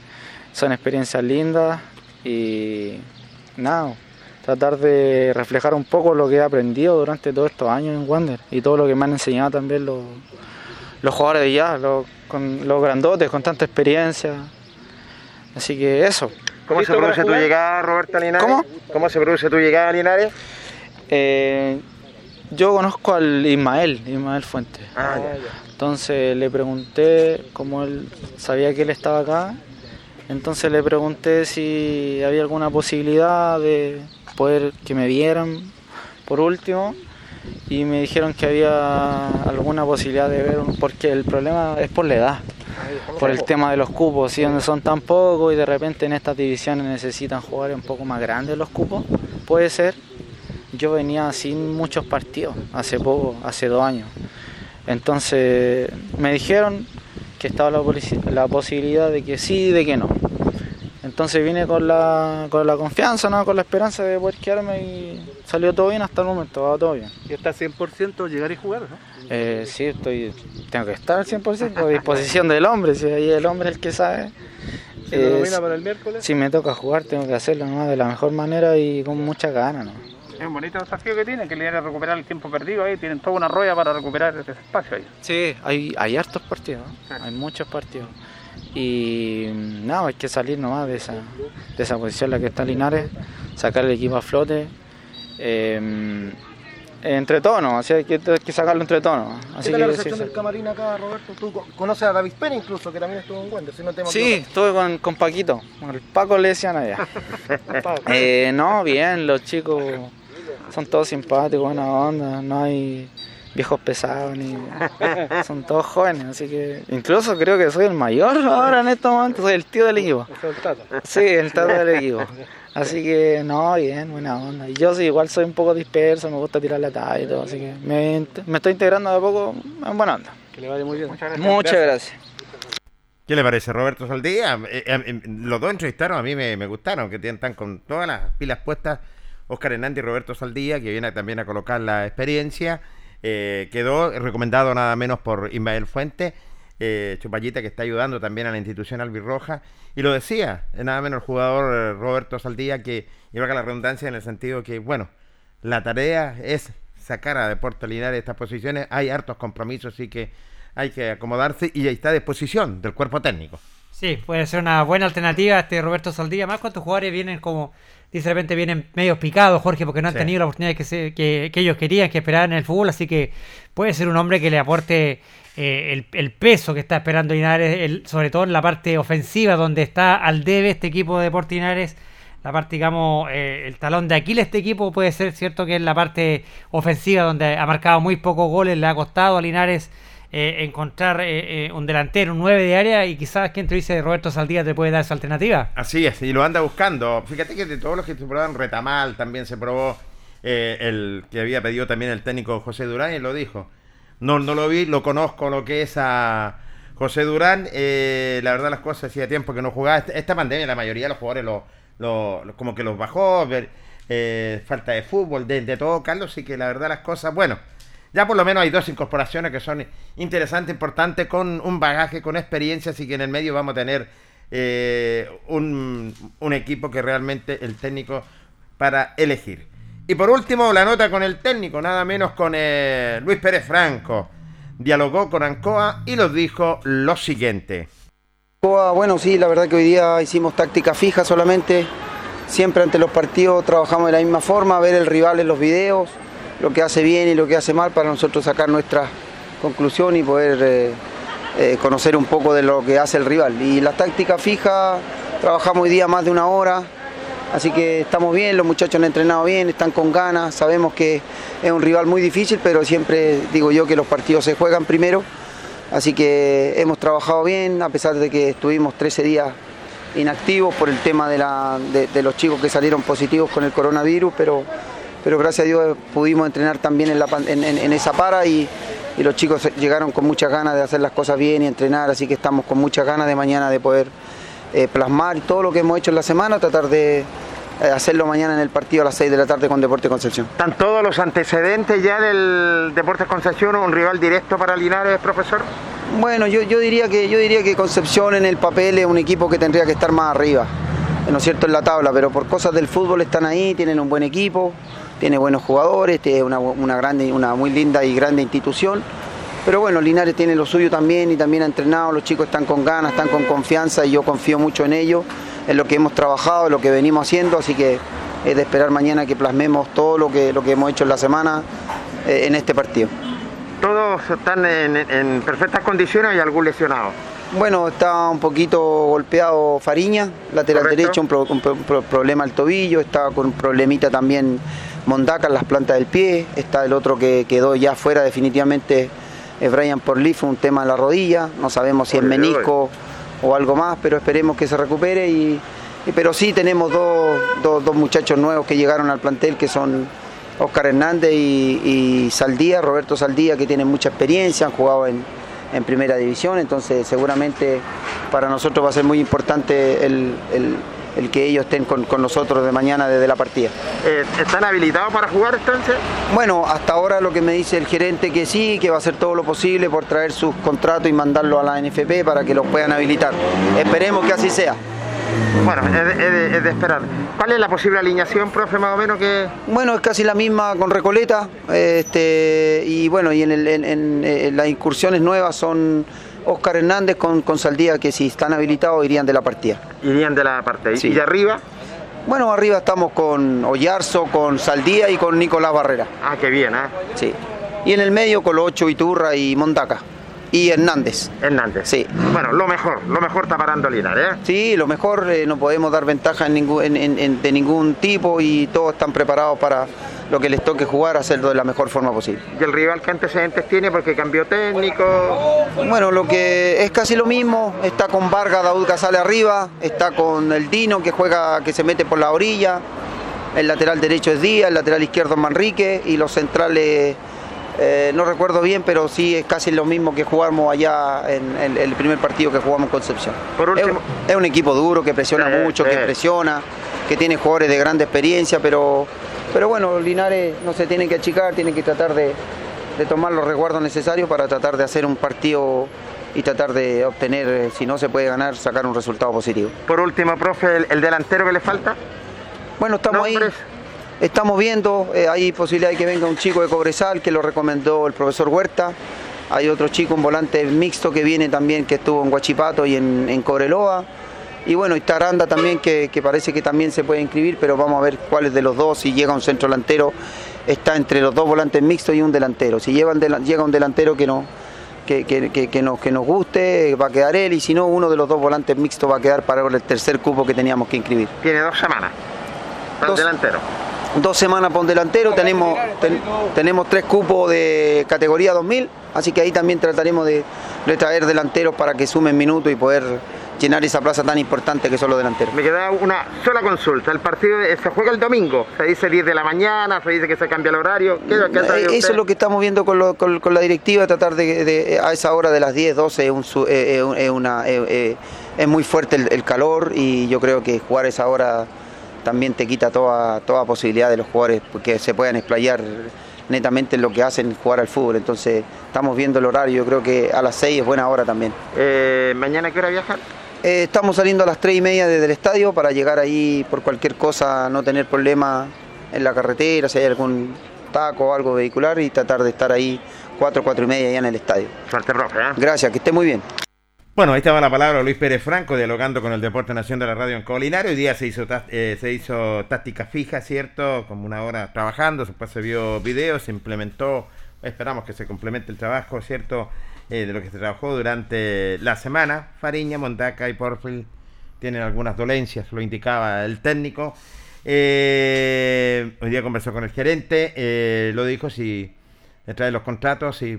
Son experiencias lindas y nada, tratar de reflejar un poco lo que he aprendido durante todos estos años en Wander y todo lo que me han enseñado también los, los jugadores de allá, los, con, los grandotes con tanta experiencia. Así que eso. ¿Cómo se produce tu llegada, Roberto Linares? ¿Cómo? ¿Cómo se produce tu llegada, Linares? Eh, yo conozco al Ismael, Ismael Fuentes. Ah, ya. Entonces le pregunté, como él sabía que él estaba acá, entonces le pregunté si había alguna posibilidad de poder que me vieran por último y me dijeron que había alguna posibilidad de ver, porque el problema es por la edad, por el tema de los cupos, si donde son tan pocos y de repente en estas divisiones necesitan jugadores un poco más grandes los cupos, puede ser. Yo venía sin muchos partidos, hace poco, hace dos años. Entonces me dijeron que estaba la posibilidad de que sí y de que no. Entonces vine con la, con la confianza, ¿no? con la esperanza de poder quedarme y salió todo bien hasta el momento, va todo bien. Y está 100% llegar y jugar, ¿no? Eh, sí, estoy, tengo que estar al 100% a disposición del hombre, si ahí el hombre es el que sabe. ¿Se lo Eh, domina para el miércoles? si me toca jugar, tengo que hacerlo nomás de la mejor manera y con muchas ganas. ¿no? Es un bonito desafío que tienen, que le a recuperar el tiempo perdido ahí, tienen toda una rueda para recuperar ese espacio ahí. Sí, hay, hay hartos partidos, ¿no? hay muchos partidos. Y nada, hay que salir nomás de esa, de esa posición en la que está Linares, sacar el equipo a flote. Eh, Entre tonos, así hay que, hay que sacarlo entre tonos. Así ¿Qué tal la que, recepción sí, del camarín acá, Roberto? Tú co- conoces a David Pérez incluso, que también estuvo en Wander, si no te Sí, estuve con, con Paquito, con el Paco le decían allá. Eh, no, bien, los chicos son todos simpáticos, buena onda, no hay viejos pesados ni son todos jóvenes, así que incluso creo que soy el mayor ahora en este momento, soy el tío del equipo. Sí, el tata del equipo. Así que no, bien, buena onda. Y yo sí, igual soy un poco disperso, me gusta tirar la talla y todo, así que me, me estoy integrando de a poco en buena onda. Que le vaya muy bien. Muchas Muchas gracias. ¿Qué le parece, Roberto Saldía? Eh, eh, eh, los dos entrevistaron, a mí me, me gustaron, que tienen- están con todas las pilas puestas. Oscar Hernández y Roberto Saldía, que viene también a colocar la experiencia. Eh, quedó recomendado nada menos por Ismael Fuente, eh, Chupallita, que está ayudando también a la institución albirroja. Y lo decía, eh, nada menos el jugador eh, Roberto Saldía, que lleva la redundancia en el sentido que, bueno, la tarea es sacar a Deportes Linares estas posiciones. Hay hartos compromisos, así que hay que acomodarse y ahí está a disposición del cuerpo técnico. Sí, puede ser una buena alternativa este Roberto Saldía. Más cuántos jugadores vienen como, dice de repente, vienen medio picados, Jorge, porque no han Sí. tenido la oportunidad que, se- que, que ellos querían, que esperaban en el fútbol. Así que puede ser un hombre que le aporte eh, el, el peso que está esperando Linares, el- sobre todo en la parte ofensiva, donde está al debe este equipo de Deportes Linares. La parte, digamos, eh, el talón de Aquiles de este equipo puede ser cierto que es la parte ofensiva, donde ha marcado muy pocos goles, le ha costado a Linares eh, encontrar eh, eh, un delantero, un 9 de área, y quizás quien te dice Roberto Saldía te puede dar esa alternativa. Así es, y lo anda buscando. Fíjate que de todos los que se probaron, Retamal también se probó eh, el que había pedido también el técnico José Durán y lo dijo. No, no lo vi, lo conozco lo que es a José Durán. eh, la verdad las cosas hacía tiempo que no jugaba. Esta, esta pandemia la mayoría de los jugadores lo, lo- como que los bajó, falta de fútbol, de, de todo, Carlos, y que la verdad las cosas, bueno, ya por lo menos hay dos incorporaciones que son interesantes, importantes, con un bagaje, con experiencia, así que en el medio vamos a tener eh, un, equipo que realmente el técnico para elegir. Y por último, la nota con el técnico, nada menos con eh, Luis Pérez Franco. Dialogó con Ancoa y nos dijo lo siguiente. Coa, Bueno, sí, la verdad que hoy día hicimos táctica fija solamente. Siempre ante los partidos trabajamos de la misma forma, ver el rival en los videos, lo que hace bien y lo que hace mal para nosotros sacar nuestra conclusión y poder eh, eh, conocer un poco de lo que hace el rival. Y la táctica fija, trabajamos hoy día más de una hora, así que estamos bien, los muchachos han entrenado bien, están con ganas, sabemos que es un rival muy difícil, pero siempre digo yo que los partidos se juegan primero. Así que hemos trabajado bien, a pesar de que estuvimos 13 días inactivos por el tema de, la- de- de los chicos que salieron positivos con el coronavirus, pero, pero gracias a Dios pudimos entrenar también en, la pan- en- en- en esa para y, y los chicos llegaron con muchas ganas de hacer las cosas bien y entrenar, así que estamos con muchas ganas de mañana de poder eh, plasmar todo lo que hemos hecho en la semana, tratar de eh, hacerlo mañana en el partido a las 6 de la tarde con Deporte Concepción. ¿Están todos los antecedentes ya del Deportes Concepción, un rival directo para Linares, profesor? Bueno, yo, yo diría que yo diría que Concepción en el papel es un equipo que tendría que estar más arriba, ¿no es cierto?, en la tabla, pero por cosas del fútbol están ahí, tienen un buen equipo, tiene buenos jugadores, tiene una, una grande, una muy linda y grande institución. Pero bueno, Linares tiene lo suyo también y también ha entrenado, los chicos están con ganas, están con confianza y yo confío mucho en ellos, en lo que hemos trabajado, en lo que venimos haciendo, así que es de esperar mañana que plasmemos todo lo que, lo que hemos hecho en la semana eh, en este partido. Todos están en, en perfectas condiciones y algún lesionado. Bueno, está un poquito golpeado Fariña, lateral Correcto. derecho, un, pro- un pro- un pro- problema al tobillo, está con un problemita también Mondaca en las plantas del pie, está el otro que quedó ya fuera definitivamente, es Brian Porlif, un tema en la rodilla, no sabemos si es menisco o algo más, pero esperemos que se recupere y, y- pero sí tenemos dos, dos- dos muchachos nuevos que llegaron al plantel que son Oscar Hernández y, y Saldía, Roberto Saldía, que tienen mucha experiencia, han jugado en, en primera división, entonces seguramente para nosotros va a ser muy importante el, el- el que ellos estén con, con nosotros de mañana desde la partida. Eh, ¿Están habilitados para jugar entonces? Bueno, hasta ahora lo que me dice el gerente que sí, que va a hacer todo lo posible por traer sus contratos y mandarlo a la NFP para que los puedan habilitar. Esperemos que así sea. Bueno, es de, es de- es de esperar. ¿Cuál es la posible alineación, profe, más o menos que...? Bueno, es casi la misma con Recoleta. Este, y bueno, y en, el- en- en, eh, las incursiones nuevas son Oscar Hernández con, con Saldía, que si están habilitados irían de la partida. Irían de la parte. Sí. ¿Y de arriba? Bueno, arriba estamos con Ollarzo, con Saldía y con Nicolás Barrera. Ah, qué bien, ¿eh? Sí. Y en el medio con los ocho Iturra y Mondaca. Y Hernández. Hernández. Sí. Bueno, lo mejor, lo mejor está parando Linares, ¿eh? Sí, lo mejor, eh, no podemos dar ventaja en ningún, en- en- de ningún tipo y todos están preparados para lo que les toque jugar, hacerlo de la mejor forma posible. ¿Y el rival qué antecedentes tiene? Porque cambió técnico. Bueno, lo que es casi lo mismo, está con Vargas, Daud sale arriba, está con el Dino que juega, que se mete por la orilla, el lateral derecho es Díaz, el lateral izquierdo es Manrique y los centrales, eh, no recuerdo bien, pero sí es casi lo mismo que jugamos allá en, en el primer partido que jugamos en Concepción. es, un- es un equipo duro que presiona mucho, que presiona, que tiene jugadores de grande experiencia, pero, pero bueno, Linares no se tiene que achicar, tiene que tratar de, de tomar los resguardos necesarios para tratar de hacer un partido y tratar de obtener, eh, si no se puede ganar, sacar un resultado positivo. Por último, profe, el, el delantero que le falta. Bueno, estamos ahí. Estamos viendo, eh, hay posibilidad de que venga un chico de Cobresal que lo recomendó el profesor Huerta. Hay otro chico, un volante mixto que viene también, que estuvo en Guachipato y en, en Cobreloa. Y bueno, está Aranda también, que, que parece que también se puede inscribir, pero vamos a ver cuál es de los dos. Si llega un centro delantero, está entre los dos volantes mixtos y un delantero. Si llevan dela- llega un delantero que no, que, que- que- que nos, que nos guste, va a quedar él, y si no, uno de los dos volantes mixtos va a quedar para el tercer cupo que teníamos que inscribir. Tiene dos semanas. Para el Dos. delantero. Dos semanas por un delantero, tenemos, ten- tenemos tres cupos de categoría 2000, así que ahí también trataremos de, de traer delanteros para que sumen minutos y poder llenar esa plaza tan importante que son los delanteros. Me queda una sola consulta. El partido se juega el domingo. Se dice 10 de la mañana, se dice que se cambia el horario. ¿Qué, qué ha sabido Eh, Eso usted? es lo que estamos viendo con, lo- con- con la directiva, tratar de, de- a esa hora de las 10, 12 es, un eh, eh, es una, eh, eh, es muy fuerte el, el calor y yo creo que jugar a esa hora también te quita toda, toda posibilidad de los jugadores que se puedan explayar netamente en lo que hacen jugar al fútbol. Entonces estamos viendo el horario, yo creo que a las 6 es buena hora también. Eh, ¿Mañana qué hora viajan? Eh, estamos saliendo a las 3 y media desde el estadio para llegar ahí por cualquier cosa, no tener problema en la carretera, si hay algún taco o algo vehicular y tratar de estar ahí 4, 4 y media ya en el estadio. Suerte, profe. ¿eh? Gracias, que esté muy bien. Bueno, ahí estaba la palabra de Luis Pérez Franco dialogando con el Deporte Nación de la Radio en Colinario. Hoy día se hizo, eh, se hizo táctica fija, ¿cierto? Como una hora trabajando, después se vio videos, se implementó, esperamos que se complemente el trabajo, ¿cierto? Eh, de lo que se trabajó durante la semana. Fariña, Mondaca y Porfil tienen algunas dolencias, lo indicaba el técnico. Eh, hoy día conversó con el gerente, eh, lo dijo si trae los contratos y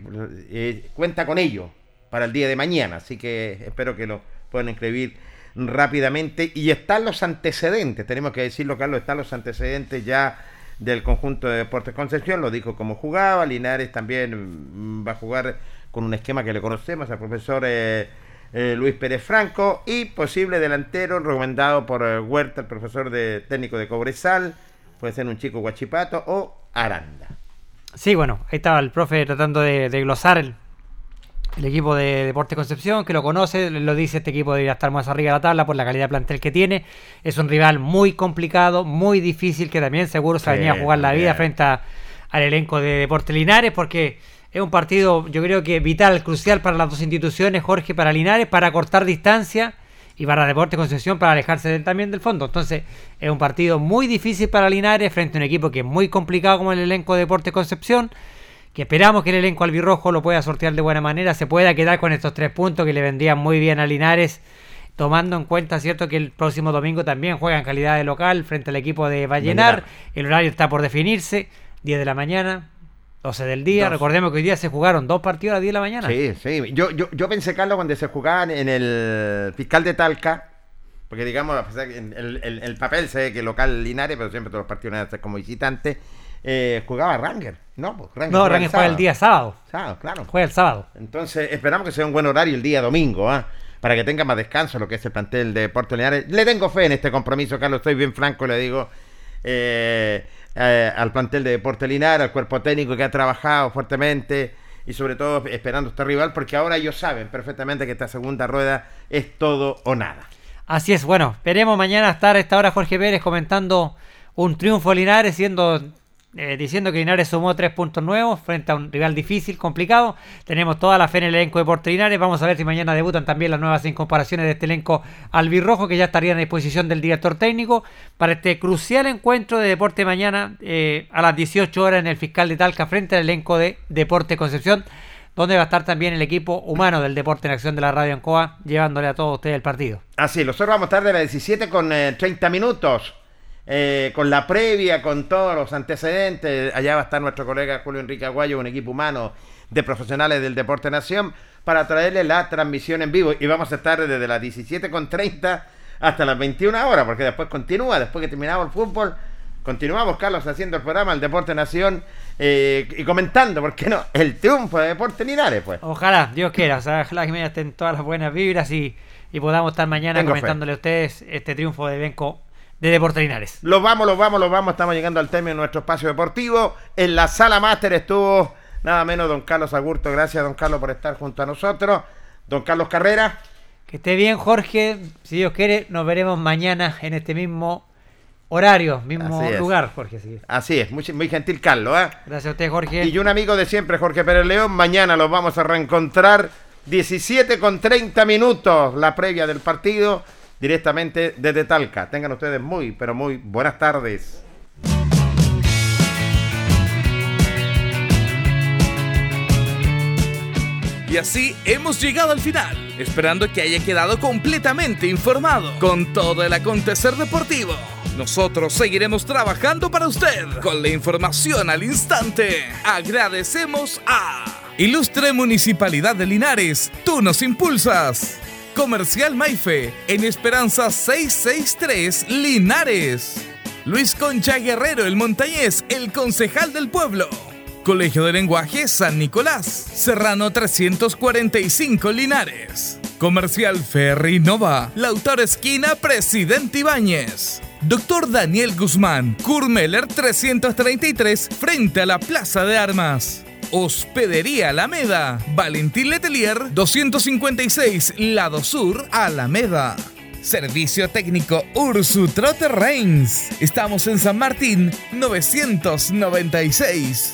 eh, cuenta con ello para el día de mañana, así que espero que lo puedan inscribir rápidamente. Y están los antecedentes, tenemos que decirlo, Carlos, están los antecedentes ya del conjunto de Deportes Concepción, lo dijo cómo jugaba, Linares también mm, va a jugar con un esquema que le conocemos al profesor eh, eh, Luis Pérez Franco y posible delantero recomendado por eh, Huerta, el profesor de técnico de Cobresal, puede ser un chico Guachipato o Aranda. Sí, bueno, ahí estaba el profe tratando de, de glosar el, el equipo de Deporte Concepción, que lo conoce, lo dice, este equipo debería estar más arriba de la tabla por la calidad de plantel que tiene. Es un rival muy complicado, muy difícil, que también seguro se Sí, venía a jugar la vida frente a- al elenco de Deporte Linares, porque es un partido, yo creo que vital, crucial para las dos instituciones, Jorge, para Linares, para cortar distancia y para Deporte Concepción para alejarse también del fondo. Entonces, es un partido muy difícil para Linares frente a un equipo que es muy complicado como el elenco de Deporte Concepción que esperamos que el elenco albirrojo lo pueda sortear de buena manera, se pueda quedar con estos tres puntos que le vendrían muy bien a Linares, tomando en cuenta, cierto, que el próximo domingo también juega en calidad de local frente al equipo de Vallenar, el horario está por definirse, 10 de la mañana, 12 del día, recordemos que hoy día se jugaron dos partidos a las 10 de la mañana. Sí, sí. Yo, yo, yo pensé, Carlos, cuando se jugaban en el fiscal de Talca, porque digamos, en el, el- el papel se ve que local Linares, pero siempre todos los partidos van a ser como visitante, eh, jugaba Ranger. No, pues, Ranger No, juega Ranger juega el día sábado. Sábado, claro. Juega el sábado. Entonces, esperamos que sea un buen horario el día domingo, ¿ah? para que tenga más descanso lo que es el plantel de Puerto Linares. Le tengo fe en este compromiso, Carlos, estoy bien franco, le digo eh, eh, al plantel de Deporte Linares, al cuerpo técnico que ha trabajado fuertemente y sobre todo esperando este rival, porque ahora ellos saben perfectamente que esta segunda rueda es todo o nada. Así es, bueno, esperemos mañana estar a esta hora Jorge Pérez comentando un triunfo Linares, siendo eh, diciendo que Linares sumó tres puntos nuevos frente a un rival difícil, complicado. Tenemos toda la fe en el elenco de Linares. Vamos a ver si mañana debutan también las nuevas incorporaciones de este elenco albirrojo que ya estarían a disposición del director técnico para este crucial encuentro de deporte mañana eh, a las 18 horas en el fiscal de Talca frente al elenco de Deporte Concepción donde va a estar también el equipo humano del Deporte en Acción de la Radio Ancoa, llevándole a todos ustedes el partido. Así, nosotros vamos a las 17 con 30 minutos, eh, con la previa, con todos los antecedentes. Allá va a estar nuestro colega Julio Enrique Aguayo, un equipo humano de profesionales del Deporte Nación, para traerle la transmisión en vivo. Y vamos a estar desde las 17 con 30 hasta las 21 horas, porque después continúa, después que terminamos el fútbol Continuamos, Carlos, haciendo el programa El Deporte Nación eh, y comentando, ¿por qué no? El triunfo de Deporte Linares, pues. Ojalá, Dios quiera, o sea, ojalá que me estén todas las buenas vibras y, podamos estar mañana comentándole a ustedes este triunfo de Benco de Deporte Linares. Los vamos, los vamos, los vamos, estamos llegando al término de nuestro espacio deportivo. En la sala máster estuvo nada menos don Carlos Agurto, gracias don Carlos por estar junto a nosotros. Don Carlos Carrera. Que esté bien, Jorge. Si Dios quiere, nos veremos mañana en este mismo Horario, mismo lugar, Jorge. Así es, muy, muy gentil Carlos. ¿eh? Gracias a usted, Jorge. Y un amigo de siempre, Jorge Pérez León. Mañana los vamos a reencontrar 17 con 30 minutos, la previa del partido, directamente desde Talca. Tengan ustedes muy, pero muy buenas tardes. Y así hemos llegado al final, esperando que haya quedado completamente informado con todo el acontecer deportivo. Nosotros seguiremos trabajando para usted con la información al instante. Agradecemos a Ilustre Municipalidad de Linares, tú nos impulsas. Comercial Maife, en Esperanza 663, Linares. Luis Concha Guerrero, el montañés, el concejal del pueblo. Colegio de Lenguaje San Nicolás, Serrano 345 Linares. Comercial Ferry Nova, Lautaro Esquina, Presidente Ibáñez. Doctor Daniel Guzmán, Kurmeller 333, frente a la Plaza de Armas. Hospedería Alameda, Valentín Letelier 256, Lado Sur, Alameda. Servicio técnico Ursu Trotter Reigns. Estamos en San Martín 996.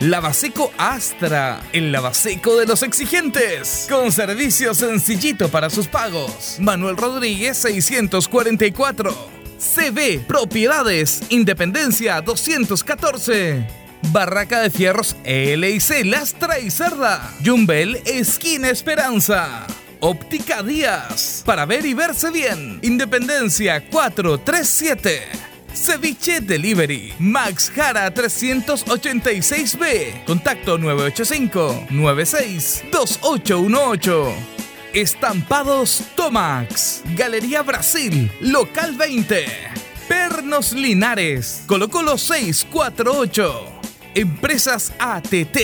Lavaseco Astra, el lavaseco de los exigentes, con servicio sencillito para sus pagos. Manuel Rodríguez 644. CB Propiedades Independencia 214. Barraca de Fierros LIC Lastra y Cerda. Jumbel Esquina Esperanza. Óptica Díaz. Para ver y verse bien. Independencia 437. Ceviche Delivery. Max Jara 386B. Contacto 985 96 2818. Estampados Tomax, Galería Brasil, Local 20, Pernos Linares, Colo Colo 648. Empresas ATT,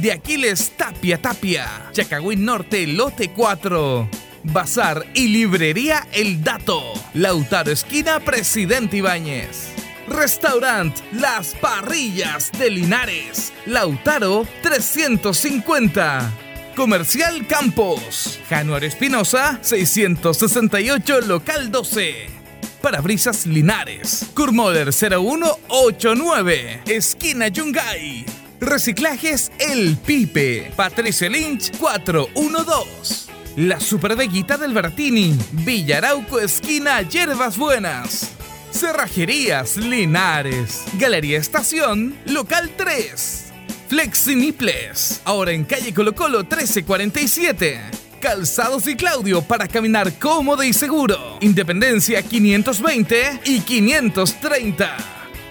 de Aquiles Tapia Tapia, Chacagüín Norte Lote 4. Bazar y Librería El Dato, Lautaro Esquina Presidente Ibáñez. Restaurant Las Parrillas de Linares, Lautaro 350. Comercial Campos. Januario Espinosa, 668, local 12. Parabrisas Linares. Kurmoder 0189. Esquina Yungay. Reciclajes El Pipe. Patricio Lynch 412. La Superveguita del Bertini. Villarauco, esquina Yerbas Buenas. Cerrajerías Linares. Galería Estación, local 3. Flexiniples, ahora en calle Colo Colo 1347. Calzados y Claudio para caminar cómodo y seguro. Independencia 520 y 530.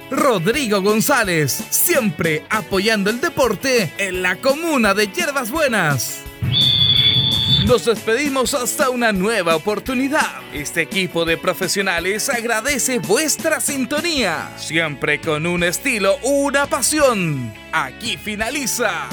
Rodrigo González, siempre apoyando el deporte en la comuna de Hierbas Buenas. Nos despedimos hasta una nueva oportunidad. Este equipo de profesionales agradece vuestra sintonía, siempre con un estilo, una pasión. Aquí finaliza